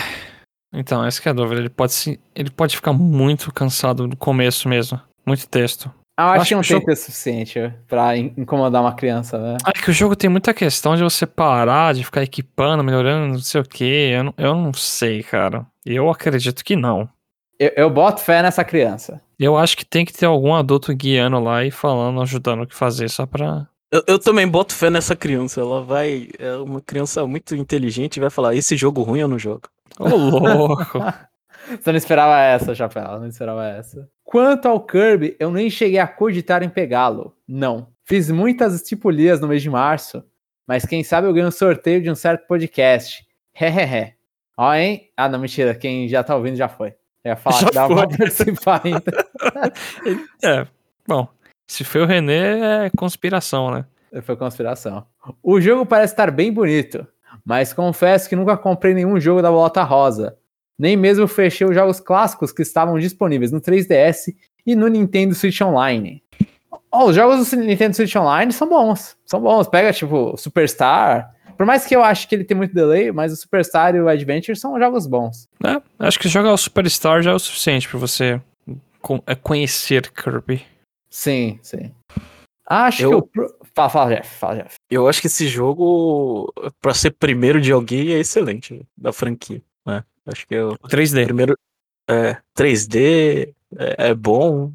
Então, essa que é a dúvida. Ele pode, se, ele pode ficar muito cansado no começo mesmo. Muito texto. Ah, eu acho, Acho que não que tem jogo- tempo suficiente pra in- incomodar uma criança, né? É que o jogo tem muita questão de você parar, de ficar equipando, melhorando, não sei o que. Eu não, eu não sei, cara. Eu acredito que não. Eu, eu boto fé nessa criança. Eu acho que tem que ter algum adulto guiando lá e falando, ajudando o que fazer, só pra. Eu, eu também boto fé nessa criança. Ela vai. É uma criança muito inteligente e vai falar: esse jogo ruim eu não jogo. Ô, louco! [laughs] Você não esperava essa, Chapéu. Não esperava essa. Quanto ao Kirby, eu nem cheguei a cogitar em pegá-lo. Não. Fiz muitas estipulias no mês de março, mas quem sabe eu ganho um sorteio de um certo podcast. Hehehe. Ó, hein? Ah, não, mentira. Quem já tá ouvindo já foi. Eu ia falar Já que dava foi. pra participar ainda. [laughs] É, bom. Se foi o René, é conspiração, né? Foi conspiração. O jogo parece estar bem bonito, mas confesso que nunca comprei nenhum jogo da Volta Rosa. Nem mesmo fechei os jogos clássicos que estavam disponíveis no 3DS e no Nintendo Switch Online. Ó, os jogos do Nintendo Switch Online são bons. São bons. Pega, tipo, Superstar. Por mais que eu ache que ele tem muito delay, mas o Superstar e o Adventure são jogos bons. É, acho que jogar o Superstar já é o suficiente pra você é, conhecer Kirby. Sim, sim. Acho Eu- que o. Fala, fala, Jeff. Fala, Jeff. Eu acho que esse jogo, pra ser primeiro de alguém, é excelente da franquia. Né? Acho que é o O 3D. primeiro. É, 3D, é, é bom.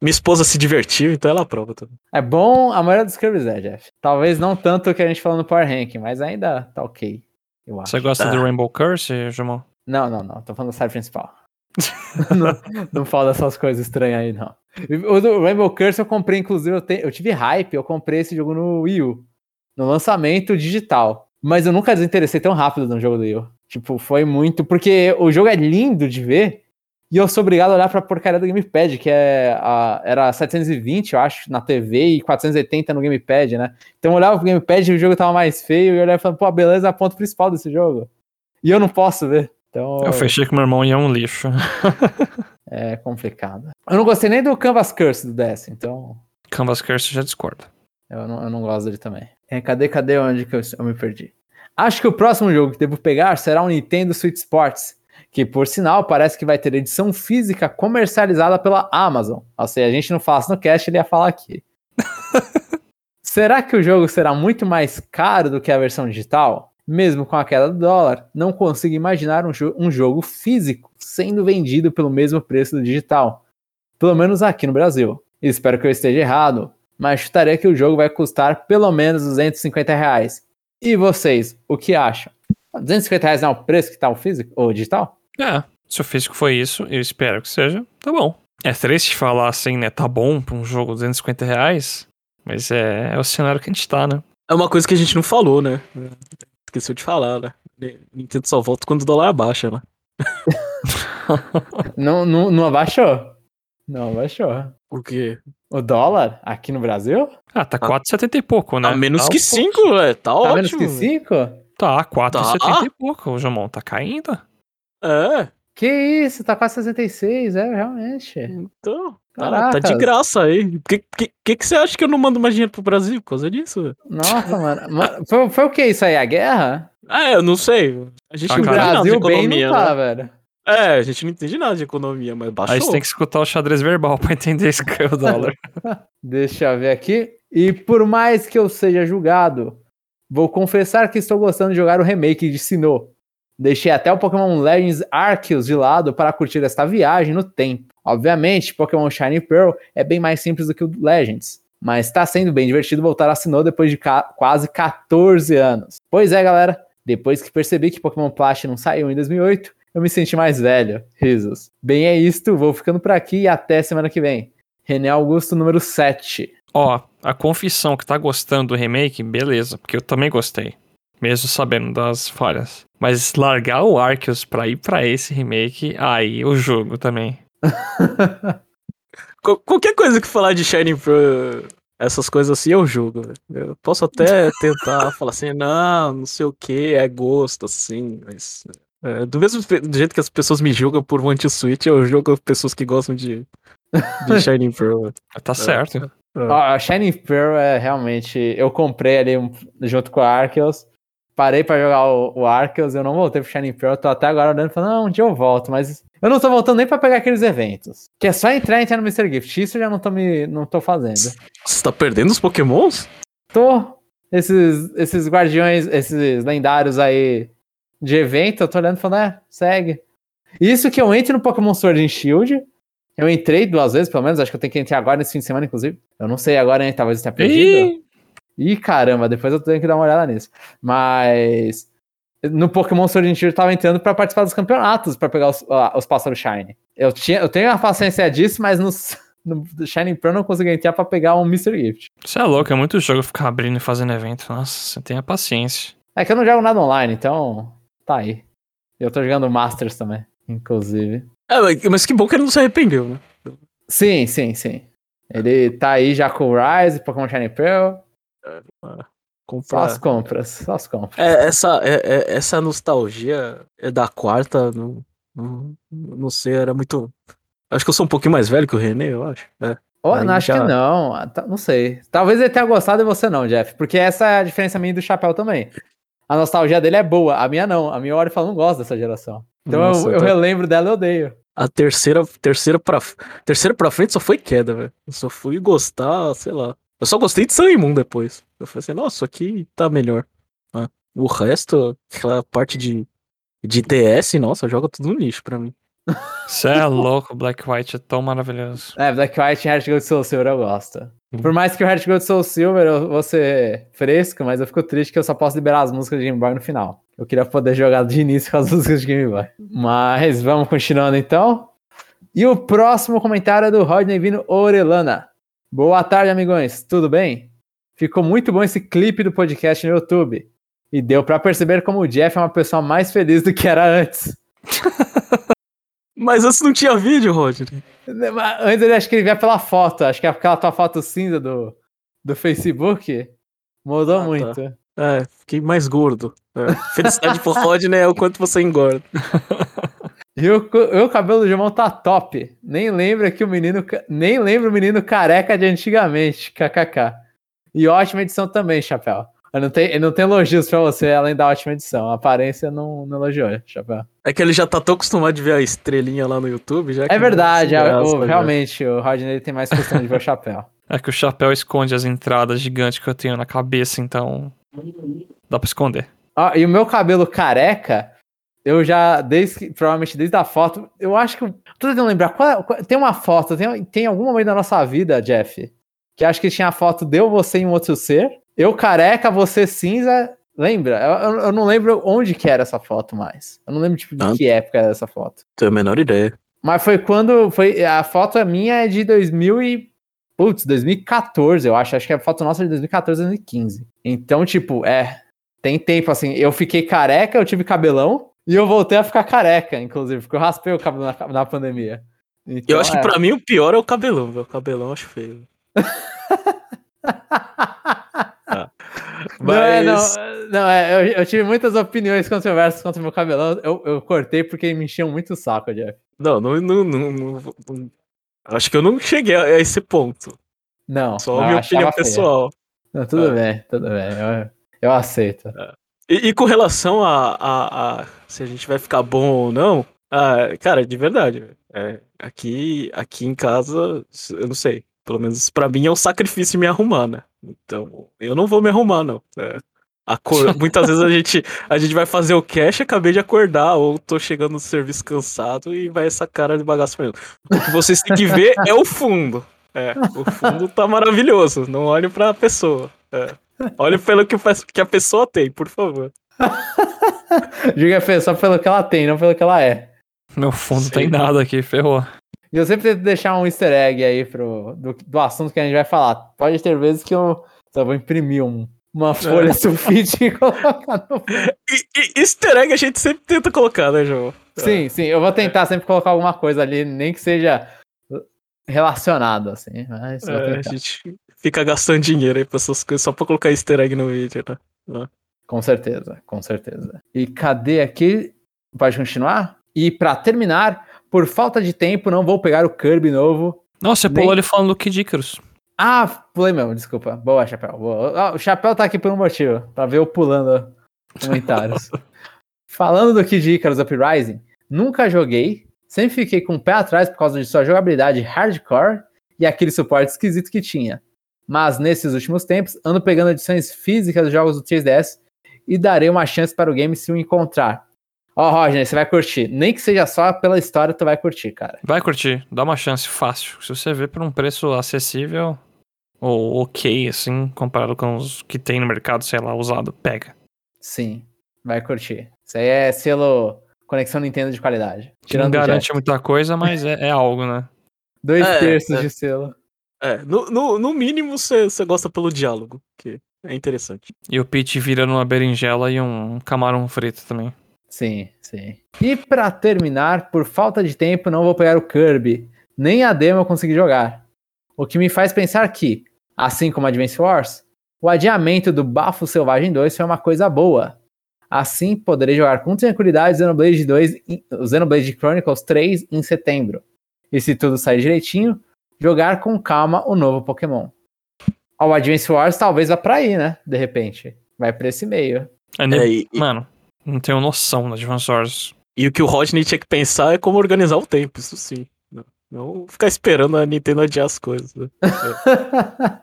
Minha esposa se divertiu, então ela aprova também. É bom a maioria dos Kirby's é, Jeff. Talvez não tanto o que a gente falou no Power Ranking, mas ainda tá ok. Eu acho. Você gosta Tá. do Rainbow Curse, Jumon? Não, não, não. Tô falando da série principal. [laughs] não, não fala dessas coisas estranhas aí, não. O do Rainbow Curse eu comprei, inclusive, eu, te- eu tive hype, eu comprei esse jogo no Wii U. No lançamento digital. Mas eu nunca desinteressei tão rápido no jogo do Wii U. Tipo, foi muito. Porque o jogo é lindo de ver. E eu sou obrigado a olhar pra porcaria do Gamepad, que é a, era 720, eu acho, na TV e 480 no Gamepad, né? Então eu olhava pro Gamepad e o jogo tava mais feio, e eu olhava e falava, pô, beleza, é o ponto principal desse jogo. E eu não posso ver. Então Eu fechei com meu irmão e é um lixo. [laughs] é complicado. Eu não gostei nem do Canvas Curse do DS, então Canvas Curse já discorda. eu não, eu não gosto dele também. É, cadê, cadê onde que eu, eu me perdi? Acho que o próximo jogo que devo pegar será o Nintendo Switch Sports, que por sinal parece que vai ter edição física comercializada pela Amazon. Ou seja, a gente não fala isso no cast, ele ia falar aqui. [laughs] será que o jogo será muito mais caro do que a versão digital? Mesmo com a queda do dólar, não consigo imaginar um, jo- um jogo físico sendo vendido pelo mesmo preço do digital. Pelo menos aqui no Brasil. Espero que eu esteja errado, mas chutaria que o jogo vai custar pelo menos 250 reais. E vocês, o que acham? 250 reais não é o preço que tá o físico ou digital? É, se o físico foi isso, eu espero que seja, tá bom. É triste falar assim, né? Tá bom pra um jogo 250 reais, mas é, é o cenário que a gente tá, né? É uma coisa que a gente não falou, né? Esqueceu de falar, né? Nintendo só volta quando o dólar abaixa, né? [laughs] Não, não, não abaixou. Não abaixou. O quê? O dólar aqui no Brasil? Ah, tá 4,70 e pouco, né? Tá menos Tá que um 5, velho. Tá Tá ótimo. menos que 5? Tá, 4,70 Tá. e pouco, o Jamon. Tá caindo? É, Que isso, tá quase 66, é, realmente. então. Tá, Caraca. tá de graça aí. Por que, que, que, que você acha que eu não mando mais dinheiro pro Brasil por causa disso? velho? Nossa, mano. Mano, Foi, foi o que isso aí? A guerra? Ah, eu não sei. A gente Ah, não entende nada de Brasil bem economia, não tá, né? velho. É, a gente não entende nada de economia, mas baixou. Aí você tem que escutar o xadrez verbal pra entender esse que é o dólar. [laughs] [laughs] Deixa eu ver aqui. E por mais que eu seja julgado, vou confessar que estou gostando de jogar o remake de Sinnoh. Deixei até o Pokémon Legends Arceus de lado para curtir esta viagem no tempo. Obviamente, Pokémon Shiny Pearl é bem mais simples do que o Legends, mas está sendo bem divertido voltar a Sinnoh depois de ca- quase 14 anos. Pois é, galera, depois que percebi que Pokémon Platinum saiu em 2008, eu me senti mais velho. Risos. Bem, é isto, vou ficando por aqui e até semana que vem. René Augusto, número 7. Ó, a confissão que tá gostando do remake, beleza, porque eu também gostei. Mesmo sabendo das falhas. Mas largar o Arceus pra ir pra esse remake, aí o jogo também. [laughs] Qual- qualquer coisa que falar de Shining Pearl, essas coisas assim, eu julgo. velho. Eu posso até [laughs] tentar falar assim, não, não sei o que, é gosto, assim, mas. é, do mesmo do jeito que as pessoas me julgam por One Switch, eu julgo pessoas que gostam de, de [laughs] Shining Pearl. velho. Tá certo. Ó, a Shining Pearl é realmente. Eu comprei ali junto com a Arceus. Parei pra jogar o, o Arceus, eu não voltei pro Shining Pearl. Tô até agora olhando e falando, não, um dia eu volto, mas eu não tô voltando nem pra pegar aqueles eventos. Que é só entrar e entrar no Mr. Gift. Isso eu já não tô, me, não tô fazendo. Você tá perdendo os Pokémons? Tô. Esses, esses guardiões, esses lendários aí de evento, eu tô olhando e falando, é, segue. Isso que eu entro no Pokémon Sword and Shield. Eu entrei duas vezes, pelo menos, acho que eu tenho que entrar agora nesse fim de semana, inclusive. Eu não sei agora, hein? Talvez eu tenha perdido. Ih, caramba, depois eu tenho que dar uma olhada nisso. Mas no Pokémon Sword and Shield tava entrando pra participar dos campeonatos, pra pegar os, ah, os pássaros Shine. Eu, tinha, eu tenho a paciência disso, mas no, [laughs] no Shining Pearl eu não consegui entrar pra pegar um Mr. Gift. Você é louco, é muito jogo ficar abrindo e fazendo evento. Nossa, você tem a paciência. É que eu não jogo nada online, então tá aí. Eu tô jogando Masters também, inclusive. É, mas que bom que ele não se arrependeu, né? Sim, sim, sim. Ele tá aí já com o Rise, Pokémon Shiny Pearl. Só as compras, só as compras. É, essa, é, é, essa nostalgia é da quarta, não, não, não sei, era muito. Acho que eu sou um pouquinho mais velho que o René, eu acho. É. Oh, não, acho já... que não, ah, tá, não sei. Talvez ele tenha gostado e você não, Jeff, porque essa é a diferença minha do chapéu também. A nostalgia dele é boa, a minha não. A minha hora fala, não gosta dessa geração. Então Nossa, eu, eu tá... relembro dela e odeio. A terceira, terceira, pra, terceira pra frente só foi queda, velho. Eu só fui gostar, sei lá. Eu só gostei de Sun Moon depois. Eu falei assim, nossa, aqui tá melhor. Ah, o resto, aquela parte de, de DS, nossa, joga tudo no lixo pra mim. Você é louco, Black White é tão maravilhoso. É, Black White e Heart Gold Soul Silver eu gosto. Uhum. Por mais que o Heart Gold Soul Silver eu vou ser fresco, mas eu fico triste que eu só posso liberar as músicas de Game Boy no final. Eu queria poder jogar de início com as [laughs] músicas de Game Boy. Mas vamos continuando então. E o próximo comentário é do Rodney Vino Orelana. Boa tarde, amigões. Tudo bem? Ficou muito bom esse clipe do podcast no YouTube. E deu para perceber como o Jeff é uma pessoa mais feliz do que era antes. [laughs] Mas antes não tinha vídeo, Rodney. Antes ele acho que ele via pela foto. Acho que aquela tua foto cinza do, do Facebook mudou ah, tá. muito. Tá. É, fiquei mais gordo. É. Felicidade pro [laughs] Rodney é o quanto você engorda. [laughs] E o, o cabelo do João tá top. Nem lembra que o menino. Nem lembra o menino careca de antigamente. KKK. E ótima edição também, Chapéu. Eu não tenho, eu não tenho elogios pra você, além da ótima edição. A aparência não, não elogiou, Chapéu. É que ele já tá tão acostumado de ver a estrelinha lá no YouTube, já É verdade, é, o, realmente, o Rodney tem mais costume de ver o Chapéu. [laughs] É que o Chapéu esconde as entradas gigantes que eu tenho na cabeça, então. Dá pra esconder. Ah, e o meu cabelo careca eu já, desde provavelmente desde a foto, eu acho que. Tô tentando lembrar. Qual, qual, tem uma foto, tem, tem algum momento da nossa vida, Jeff, que acho que tinha a foto de eu, você e um outro ser. Eu careca, você cinza. Lembra? Eu, eu, não lembro onde que era essa foto mais. Eu não lembro tipo, de ah, que época era essa foto. Tenho a menor ideia. Mas foi quando. Foi, a foto minha é de 2000 e. Putz, 2014, eu acho. Acho que a foto nossa é de 2014, 2015. Então, tipo, é. Tem tempo assim. Eu fiquei careca, eu tive cabelão. E eu voltei a ficar careca, inclusive, porque eu raspei o cabelo na, na pandemia. Então, eu acho é. que pra mim o pior é o cabelão, velho. O cabelão eu acho feio. [laughs] ah. Mas... Não, é, não, não é, eu, eu, tive muitas opiniões controversas contra o meu cabelão. Eu, eu cortei porque me enchiam muito o saco, Jeff. Não, não, não, não, não Acho que eu não cheguei a, esse ponto. Não. Só a minha opinião pessoal. Não, tudo é. bem, tudo bem. Eu, eu aceito. É. E, e, com relação a, a, a, se a gente vai ficar bom ou não, ah, cara, de verdade, é, aqui, aqui em casa, eu não sei. Pelo menos para mim é um sacrifício me arrumar, né? Então, eu não vou me arrumar, não. É, cor... [laughs] Muitas vezes a gente, a gente vai fazer o cash, acabei de acordar, ou tô chegando no serviço cansado e vai essa cara de bagaço pra mim. O que vocês têm que ver é o fundo. É, o fundo tá maravilhoso. Não olhe pra pessoa. É. Olhe pelo que, que a pessoa tem, por favor. [laughs] Diga só pelo que ela tem, não pelo que ela é. Meu fundo Sim. tem nada aqui, ferrou. E eu sempre tento deixar um easter egg aí pro, do, do assunto que a gente vai falar. Pode ter vezes que eu só vou imprimir um, uma folha é. sulfite e [laughs] colocar no. E, e, easter egg a gente sempre tenta colocar, né, João? Sim, é. sim. Eu vou tentar sempre colocar alguma coisa ali, nem que seja relacionado, assim. Mas é, a gente fica gastando dinheiro aí pra essas coisas só pra colocar easter egg no vídeo, né? Com certeza, com certeza. E cadê aqui? Pode continuar? E para terminar, por falta de tempo, não vou pegar o Kirby novo. Nossa, você nem... pulou ele falando do Kid Icarus. Ah, pulei mesmo, desculpa. Boa, Chapéu. Boa. Ah, o Chapéu tá aqui por um motivo, pra ver eu pulando comentários. [laughs] Falando do Kid Icarus Uprising, nunca joguei, sempre fiquei com o pé atrás por causa de sua jogabilidade hardcore e aquele suporte esquisito que tinha. Mas nesses últimos tempos, ando pegando edições físicas dos jogos do 3DS e darei uma chance para o game se o encontrar. Ó, oh, Roger, você vai curtir. Nem que seja só pela história, tu vai curtir, cara. Vai curtir, dá uma chance fácil. Se você vê por um preço acessível ou ok, assim, comparado com os que tem no mercado, sei lá, usado, pega. Sim. Vai curtir. Isso aí é selo Conexão Nintendo de qualidade. Não garante muita coisa, mas é, é algo, né? Dois É, terços é. de selo. É, no, no, no mínimo você você gosta pelo diálogo, que é interessante. E o Peach vira numa berinjela e um camarão frito também. Sim, sim. E pra terminar, por falta de tempo, não vou pegar o Kirby. Nem a demo eu consegui jogar. O que me faz pensar que, assim como Advance Wars, o adiamento do Bafo Selvagem 2 foi uma coisa boa. Assim, poderei jogar com tranquilidade Xenoblade 2, em- o Xenoblade Chronicles 3 em setembro. E se tudo sair direitinho, jogar com calma o novo Pokémon. O Advance Wars talvez vá pra aí, né? De repente. Vai pra esse meio. É, ne- É, e, Mano, não tenho noção da Advance Wars. e o que o Rodney tinha que pensar é como organizar o tempo, isso sim. Não, não ficar esperando a Nintendo adiar as coisas. né? [laughs]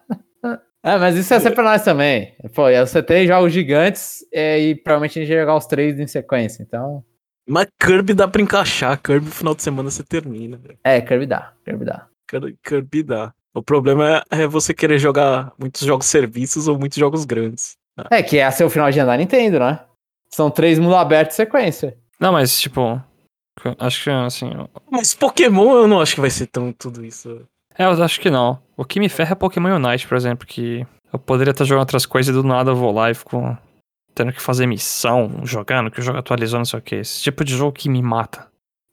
É, mas isso ia ser pra nós também. Pô, ia ser três jogos gigantes é, e provavelmente a gente ia jogar os três em sequência. Então, Mas Kirby dá pra encaixar, Kirby no final de semana você termina. velho. é, Kirby dá, Kirby dá. Kirby- dá. O problema é, é você querer jogar muitos jogos serviços ou muitos jogos grandes. É, que ser o final de ano da Nintendo, né? São três mundos abertos em sequência. Não, mas tipo. Acho que assim. Mas Pokémon eu não acho que vai ser tão tudo isso. É, eu acho que não. O que me ferra é Pokémon Unite, por exemplo, que eu poderia estar jogando outras coisas e do nada eu vou lá e fico tendo que fazer missão, jogando, que o jogo atualizou, não sei o que. Esse tipo de jogo que me mata.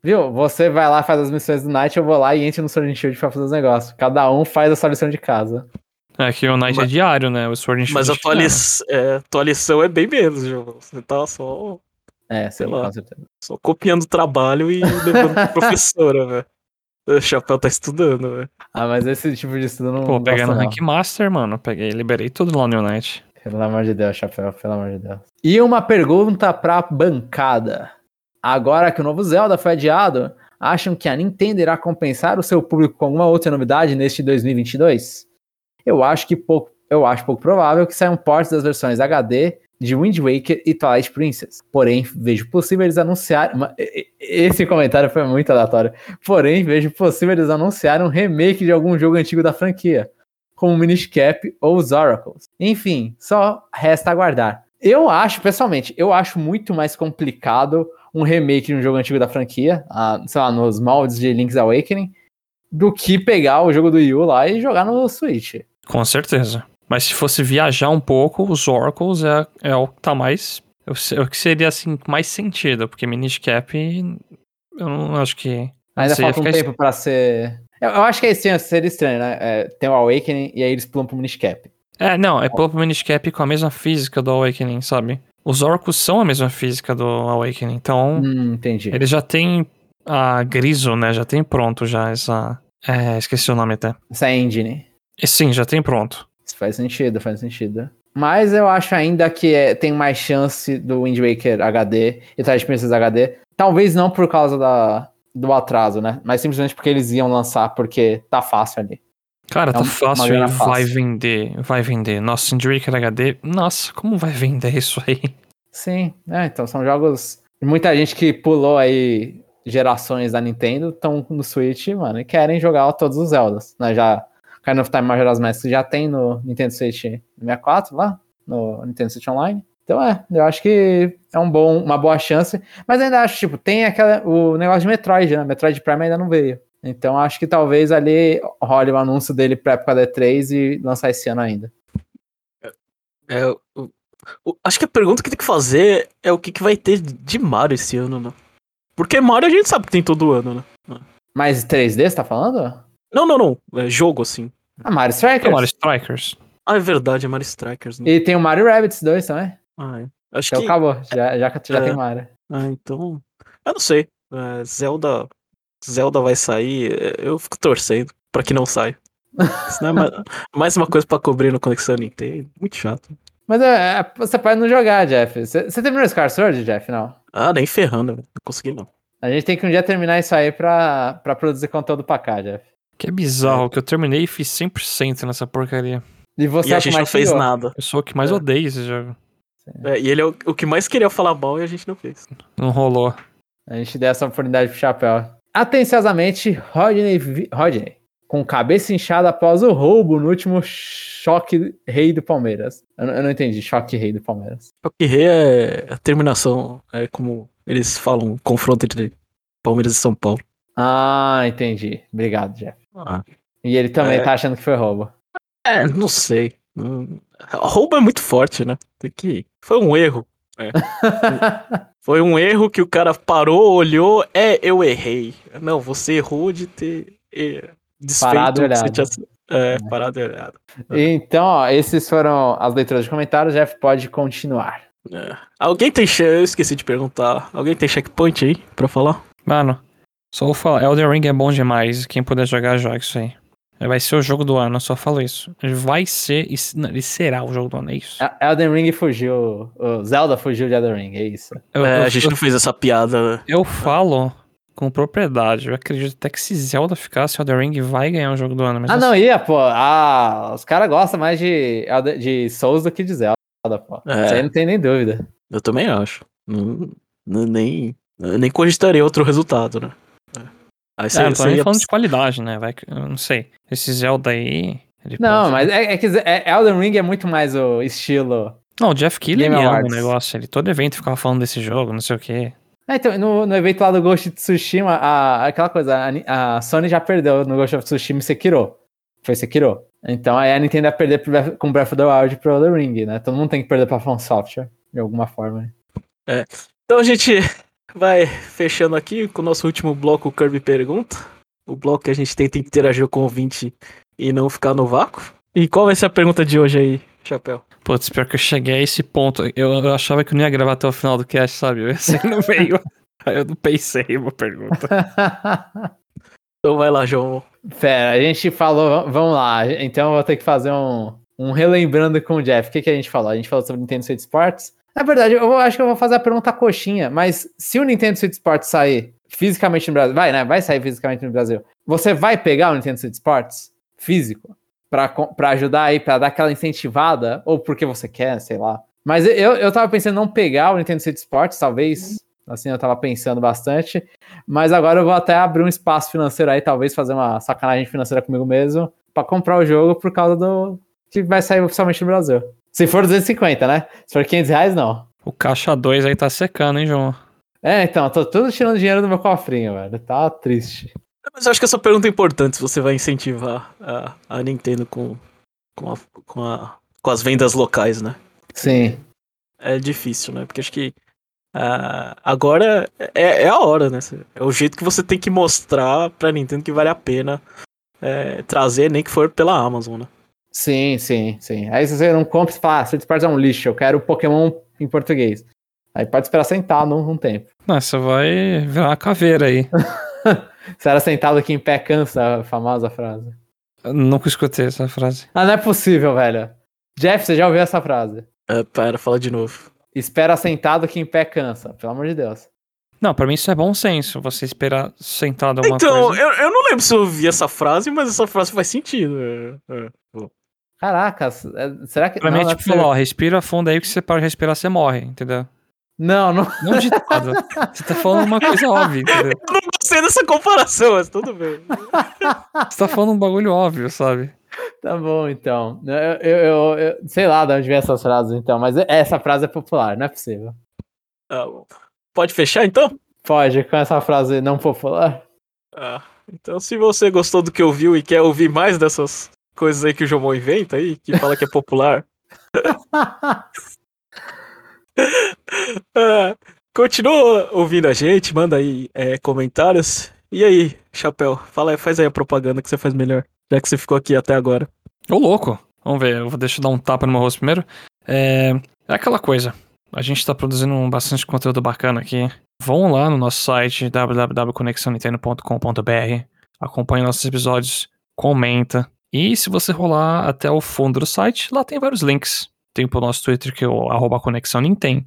Viu? Você vai lá, faz as missões do Night, eu vou lá e entro no Sword and Shield pra fazer os negócios. Cada um faz a sua lição de casa. É que o Unite é Mas- diário, né? O Sword and Shield Mas a tua, não. liç- é, tua lição é bem menos, jogo. Você tá só, É, sim, Sei lá. com certeza. só copiando o trabalho e levando pra [laughs] professora, velho. O Chapéu tá estudando, velho. Ah, mas esse tipo de estudo não Pô, gosto, no. Rank Master, mano. Peguei, liberei tudo lá no Unite. Pelo amor de Deus, Chapéu, pelo amor de Deus. E uma pergunta pra bancada. Agora que o novo Zelda foi adiado, acham que a Nintendo irá compensar o seu público com alguma outra novidade neste 2022? Eu acho que pouco, eu acho pouco provável que saiam portes das versões HD de Wind Waker e Twilight Princess. Porém, vejo possível eles anunciarem. Esse comentário foi muito aleatório. Porém, vejo possível eles anunciarem um remake de algum jogo antigo da franquia como Minish Cap ou os Oracles. Enfim, só resta aguardar. Eu acho, pessoalmente, eu acho muito mais complicado um remake de um jogo antigo da franquia, ah, sei lá, nos moldes de Link's Awakening, do que pegar o jogo do Yu lá e jogar no Switch. Com certeza. Mas se fosse viajar um pouco, os Oracles é, é o que tá mais. É o é que seria assim, mais sentido, porque Minish Cap. Eu não acho que. Ainda falta um tempo pra ser. Eu, eu acho que esse ano seria estranho, né? É, tem o Awakening e aí eles pulam pro Minish Cap. É, não, é pôr pro Minish Cap com a mesma física do Awakening, sabe? Os Oracles são a mesma física do Awakening, então Hum, entendi. eles já têm a Griso, né? Já tem pronto já essa. É, esqueci o nome até. Essa engine. E sim, já tem pronto. Isso faz sentido, faz sentido. Mas eu acho ainda que é- tem mais chance do Wind Waker HD e Twilight Princess HD. Talvez não por causa da, do atraso, né? Mas simplesmente porque eles iam lançar, porque tá fácil ali. Cara, É tá fácil e grana vai vender, vai vender. Nossa, Syndicate HD, nossa, como vai vender [laughs] isso aí? Sim, é, então são jogos. Muita gente que pulou aí gerações da Nintendo estão no Switch, mano, e querem jogar todos os Zeldas. Né? Já, kind of Time Majora's Mask já tem no Nintendo Switch 64 lá, no Nintendo Switch Online. Então é, eu acho que é um bom, uma boa chance. Mas ainda acho, tipo, tem aquela, o negócio de Metroid, né? Metroid Prime ainda não veio. Então acho que talvez ali role o anúncio dele pra época da E3 e lançar esse ano ainda. É, o- o- acho que a pergunta que tem que fazer é o que, que vai ter de Mario esse ano, né? Porque Mario a gente sabe que tem todo ano, né? Mas 3D, você tá falando? Não, não, não. É jogo, assim. Ah, Mario Strikers. É Mario Strikers. Ah, é verdade, é Mario Strikers, né? E tem o Mario Rabbids 2 também. Ah, é. Acho Então que. acabou, já, já, já É. tem Mario. Ah, então. Eu não sei. É, Zelda. Zelda vai sair. é, Eu fico torcendo pra que não saia. Senão é mais, [laughs] mais uma coisa pra cobrir no Conexão Nintendo. Muito chato. Mas é, é, você pode não jogar, Jeff. Você, você terminou Scar Sword, Jeff? Não. Ah, nem ferrando, velho. Não consegui, não. A gente tem que um dia terminar isso aí pra, pra produzir conteúdo pra cá, Jeff. Que é bizarro, que eu terminei e fiz 100% nessa porcaria. E você e é a o que gente não mais fez xingou. nada. Eu sou o que mais É. odeio esse jogo. É, e ele é o, o que mais queria falar mal e a gente não fez. Não rolou. A gente deu essa oportunidade pro Chapéu. Atenciosamente, Rodney, Rodney com cabeça inchada após o roubo no último choque rei do Palmeiras. Eu, eu não entendi, choque rei do Palmeiras. Choque rei é a terminação, é como eles falam, confronto entre Palmeiras e São Paulo. Ah, entendi. Obrigado, Jeff. Ah. E ele também É. tá achando que foi roubo. É, não sei. Hum, Roubo é muito forte, né? Tem que. Foi um erro. [laughs] Foi um erro que o cara parou, olhou, é, eu errei. Não, você errou de ter é, desfeito Parado e o que você olhado. tinha- É, parado e olhado. então, ó, esses foram as leituras de comentários. Jeff pode continuar. É. Alguém tem. Eu esqueci de perguntar. Alguém tem checkpoint aí pra falar? Mano, só vou falar, Elden Ring é bom demais. Quem puder jogar, joga isso aí. Vai ser o jogo do ano, eu só falo isso. Ele vai ser, e se- não, ele será o jogo do ano, é isso. El- Elden Ring fugiu. O Zelda fugiu de Elden Ring, é isso. Eu, É, eu- a gente não fez essa piada. né? eu falo com propriedade. Eu acredito até que se Zelda ficasse, Elden Ring vai ganhar o jogo do ano. Mas Ah, não, ia, pô. Ah, os caras gostam mais de, de Souls do que de Zelda, pô. É. Isso aí não tem nem dúvida. Eu também acho. Não, não- nem, eu nem cogitaria outro resultado, né? É. Aí É, não tô nem ia- falando de qualidade, né? Vai, não sei. Esse Zelda aí. ele Não, pode- mas é, é que é- Elden Ring é muito mais o estilo. Não, o Jeff Keighley ama o negócio. Ele todo evento ficava falando desse jogo, não sei o quê. Ah, então, no, no evento lá do Ghost of Tsushima, a, aquela coisa, a, a Sony já perdeu no Ghost of Tsushima e Sekiro. Foi Sekiro. Então aí a Nintendo ia perder pro com Breath of the Wild pro Elden Ring, né? Todo mundo tem que perder pra From Software, de alguma forma. né? Então a gente vai fechando aqui com o nosso último bloco, o Kirby Pergunta. O bloco que a gente tenta interagir com o ouvinte e não ficar no vácuo. E qual vai ser a pergunta de hoje aí, Chapéu? Putz, pior que eu cheguei a esse ponto. Eu, eu achava que eu não ia gravar até o final do cast, sabe? Esse não veio. Aí eu não pensei uma pergunta. [laughs] Então vai lá, João. Pera, a gente falou, vamos lá. Então eu vou ter que fazer um, um relembrando com o Jeff. O que, que a gente falou? A gente falou sobre Nintendo Switch Sports. Na verdade, eu acho que eu vou fazer a pergunta coxinha, mas se o Nintendo Switch Sports sair fisicamente no Brasil, vai, né? Vai sair fisicamente no Brasil. Você vai pegar o Nintendo Switch Sports físico pra ajudar aí, pra dar aquela incentivada, ou porque você quer, sei lá. Mas eu, eu tava pensando em não pegar o Nintendo Switch Sports, talvez. Assim, eu tava pensando bastante. Mas agora eu vou até abrir um espaço financeiro aí, talvez fazer uma sacanagem financeira comigo mesmo, pra comprar o jogo por causa do. que vai sair oficialmente no Brasil. Se for 250, né? Se for 500 reais, não. O caixa 2 aí tá secando, hein, João? É, então, tô tudo tirando dinheiro do meu cofrinho, velho. Tá triste. Mas eu acho que essa pergunta é importante se você vai incentivar a, a Nintendo com, com, a- com, a- com as vendas locais, né? Sim. É difícil, né? Porque acho que ah, agora é, é a hora, né? É o jeito que você tem que mostrar pra Nintendo que vale a pena é, trazer, nem que for pela Amazon, né? Sim, sim, sim. Aí você não compra, você fala, ah, Street Sports é um lixo, eu quero Pokémon em português. Aí pode esperar sentado um, um tempo. Não, você vai virar uma caveira aí. [laughs] Você era sentado aqui em pé cansa, a famosa frase. Eu nunca escutei essa frase. Ah, não é possível, velho. Jeff, você já ouviu essa frase? É, pera, fala de novo. Espera sentado que em pé cansa, pelo amor de Deus. Não, pra mim isso é bom senso. Você esperar sentado alguma Então, coisa. eu, eu não lembro se eu ouvi essa frase, mas essa frase faz sentido. é, é. Caracas, é- será que. Pra não, mim é não, é tipo falar, ó, respira fundo aí que você para de respirar, você morre, entendeu? não, não. Não ditado. você tá falando uma coisa óbvia, entendeu? Eu não gostei dessa comparação, mas tudo bem. Você tá falando um bagulho óbvio, sabe? Tá bom, então. Eu, eu, eu- eu- sei lá de onde vem essas frases, então, mas essa frase é popular, não é possível. Tá bom. Pode fechar então? Pode, com essa frase não popular. Ah, então, se você gostou do que ouviu e quer ouvir mais dessas coisas aí que o Jomon inventa aí, que fala que é popular, [laughs] ah, continua ouvindo a gente, manda aí é, comentários. E aí, Chapéu, fala aí, faz aí a propaganda que você faz melhor, já que você ficou aqui até agora. Ô, louco. Vamos ver, eu vou deixar eu dar um tapa no meu rosto primeiro. É, é aquela coisa. A gente tá produzindo um bastante conteúdo bacana aqui. Vão lá no nosso site www.conexionintendo.com.br, acompanhe nossos episódios, comenta. E se você rolar até o fundo do site, lá tem vários links. Tem pro nosso Twitter, que é o arroba Conexão Nintendo.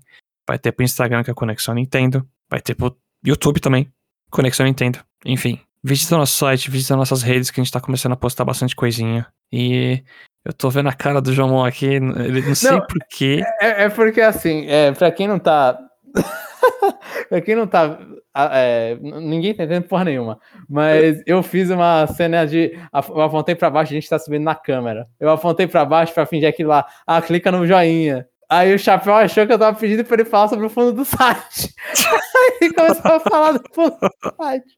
Vai ter pro Instagram, que é Conexão Nintendo. Vai ter pro YouTube também, Conexão Nintendo. Enfim, visita o nosso site, visita nossas redes, que a gente tá começando a postar bastante coisinha. E eu tô vendo a cara do João aqui, ele não sei Não, porquê. É, é porque, assim, é, pra quem não tá [laughs] pra quem não tá. É, ninguém tá entendendo porra nenhuma. Mas eu fiz uma cena de. Eu apontei pra baixo, a gente tá subindo na câmera. Eu apontei pra baixo pra fingir aquilo lá. Ah, clica no joinha. Aí o Chapéu achou que eu tava pedindo pra ele falar sobre o fundo do site. [laughs] Aí ele começou a falar do fundo do site.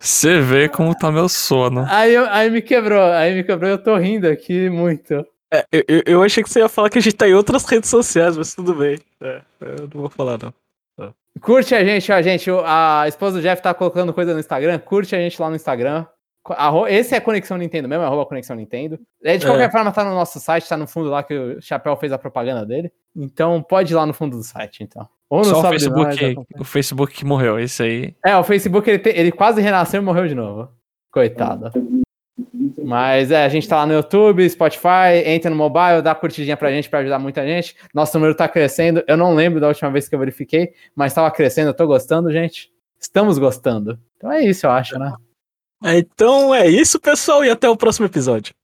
Você vê como tá meu sono. Aí, aí me quebrou, aí me quebrou eu tô rindo aqui muito. É, eu, eu achei que você ia falar que a gente tá em outras redes sociais, mas tudo bem. É, eu não vou falar, não. É. Curte a gente, ó, gente. A esposa do Jeff tá colocando coisa no Instagram. Curte a gente lá no Instagram. Esse é Conexão Nintendo mesmo, arroba Conexão Nintendo. É, de qualquer é. forma, tá no nosso site, tá no fundo lá que o Chapéu fez a propaganda dele. Então pode ir lá no fundo do site, então. Ou no Só o Facebook, o Facebook que morreu, esse aí. É, o Facebook ele, te, ele quase renasceu e morreu de novo. Coitado. Mas é, a gente tá lá no YouTube, Spotify, entra no mobile, dá curtidinha pra gente pra ajudar muita gente. Nosso número tá crescendo. Eu não lembro da última vez que eu verifiquei, mas tava crescendo, eu tô gostando, gente. Estamos gostando. Então é isso, eu acho, né? Então é isso, pessoal, e até o próximo episódio.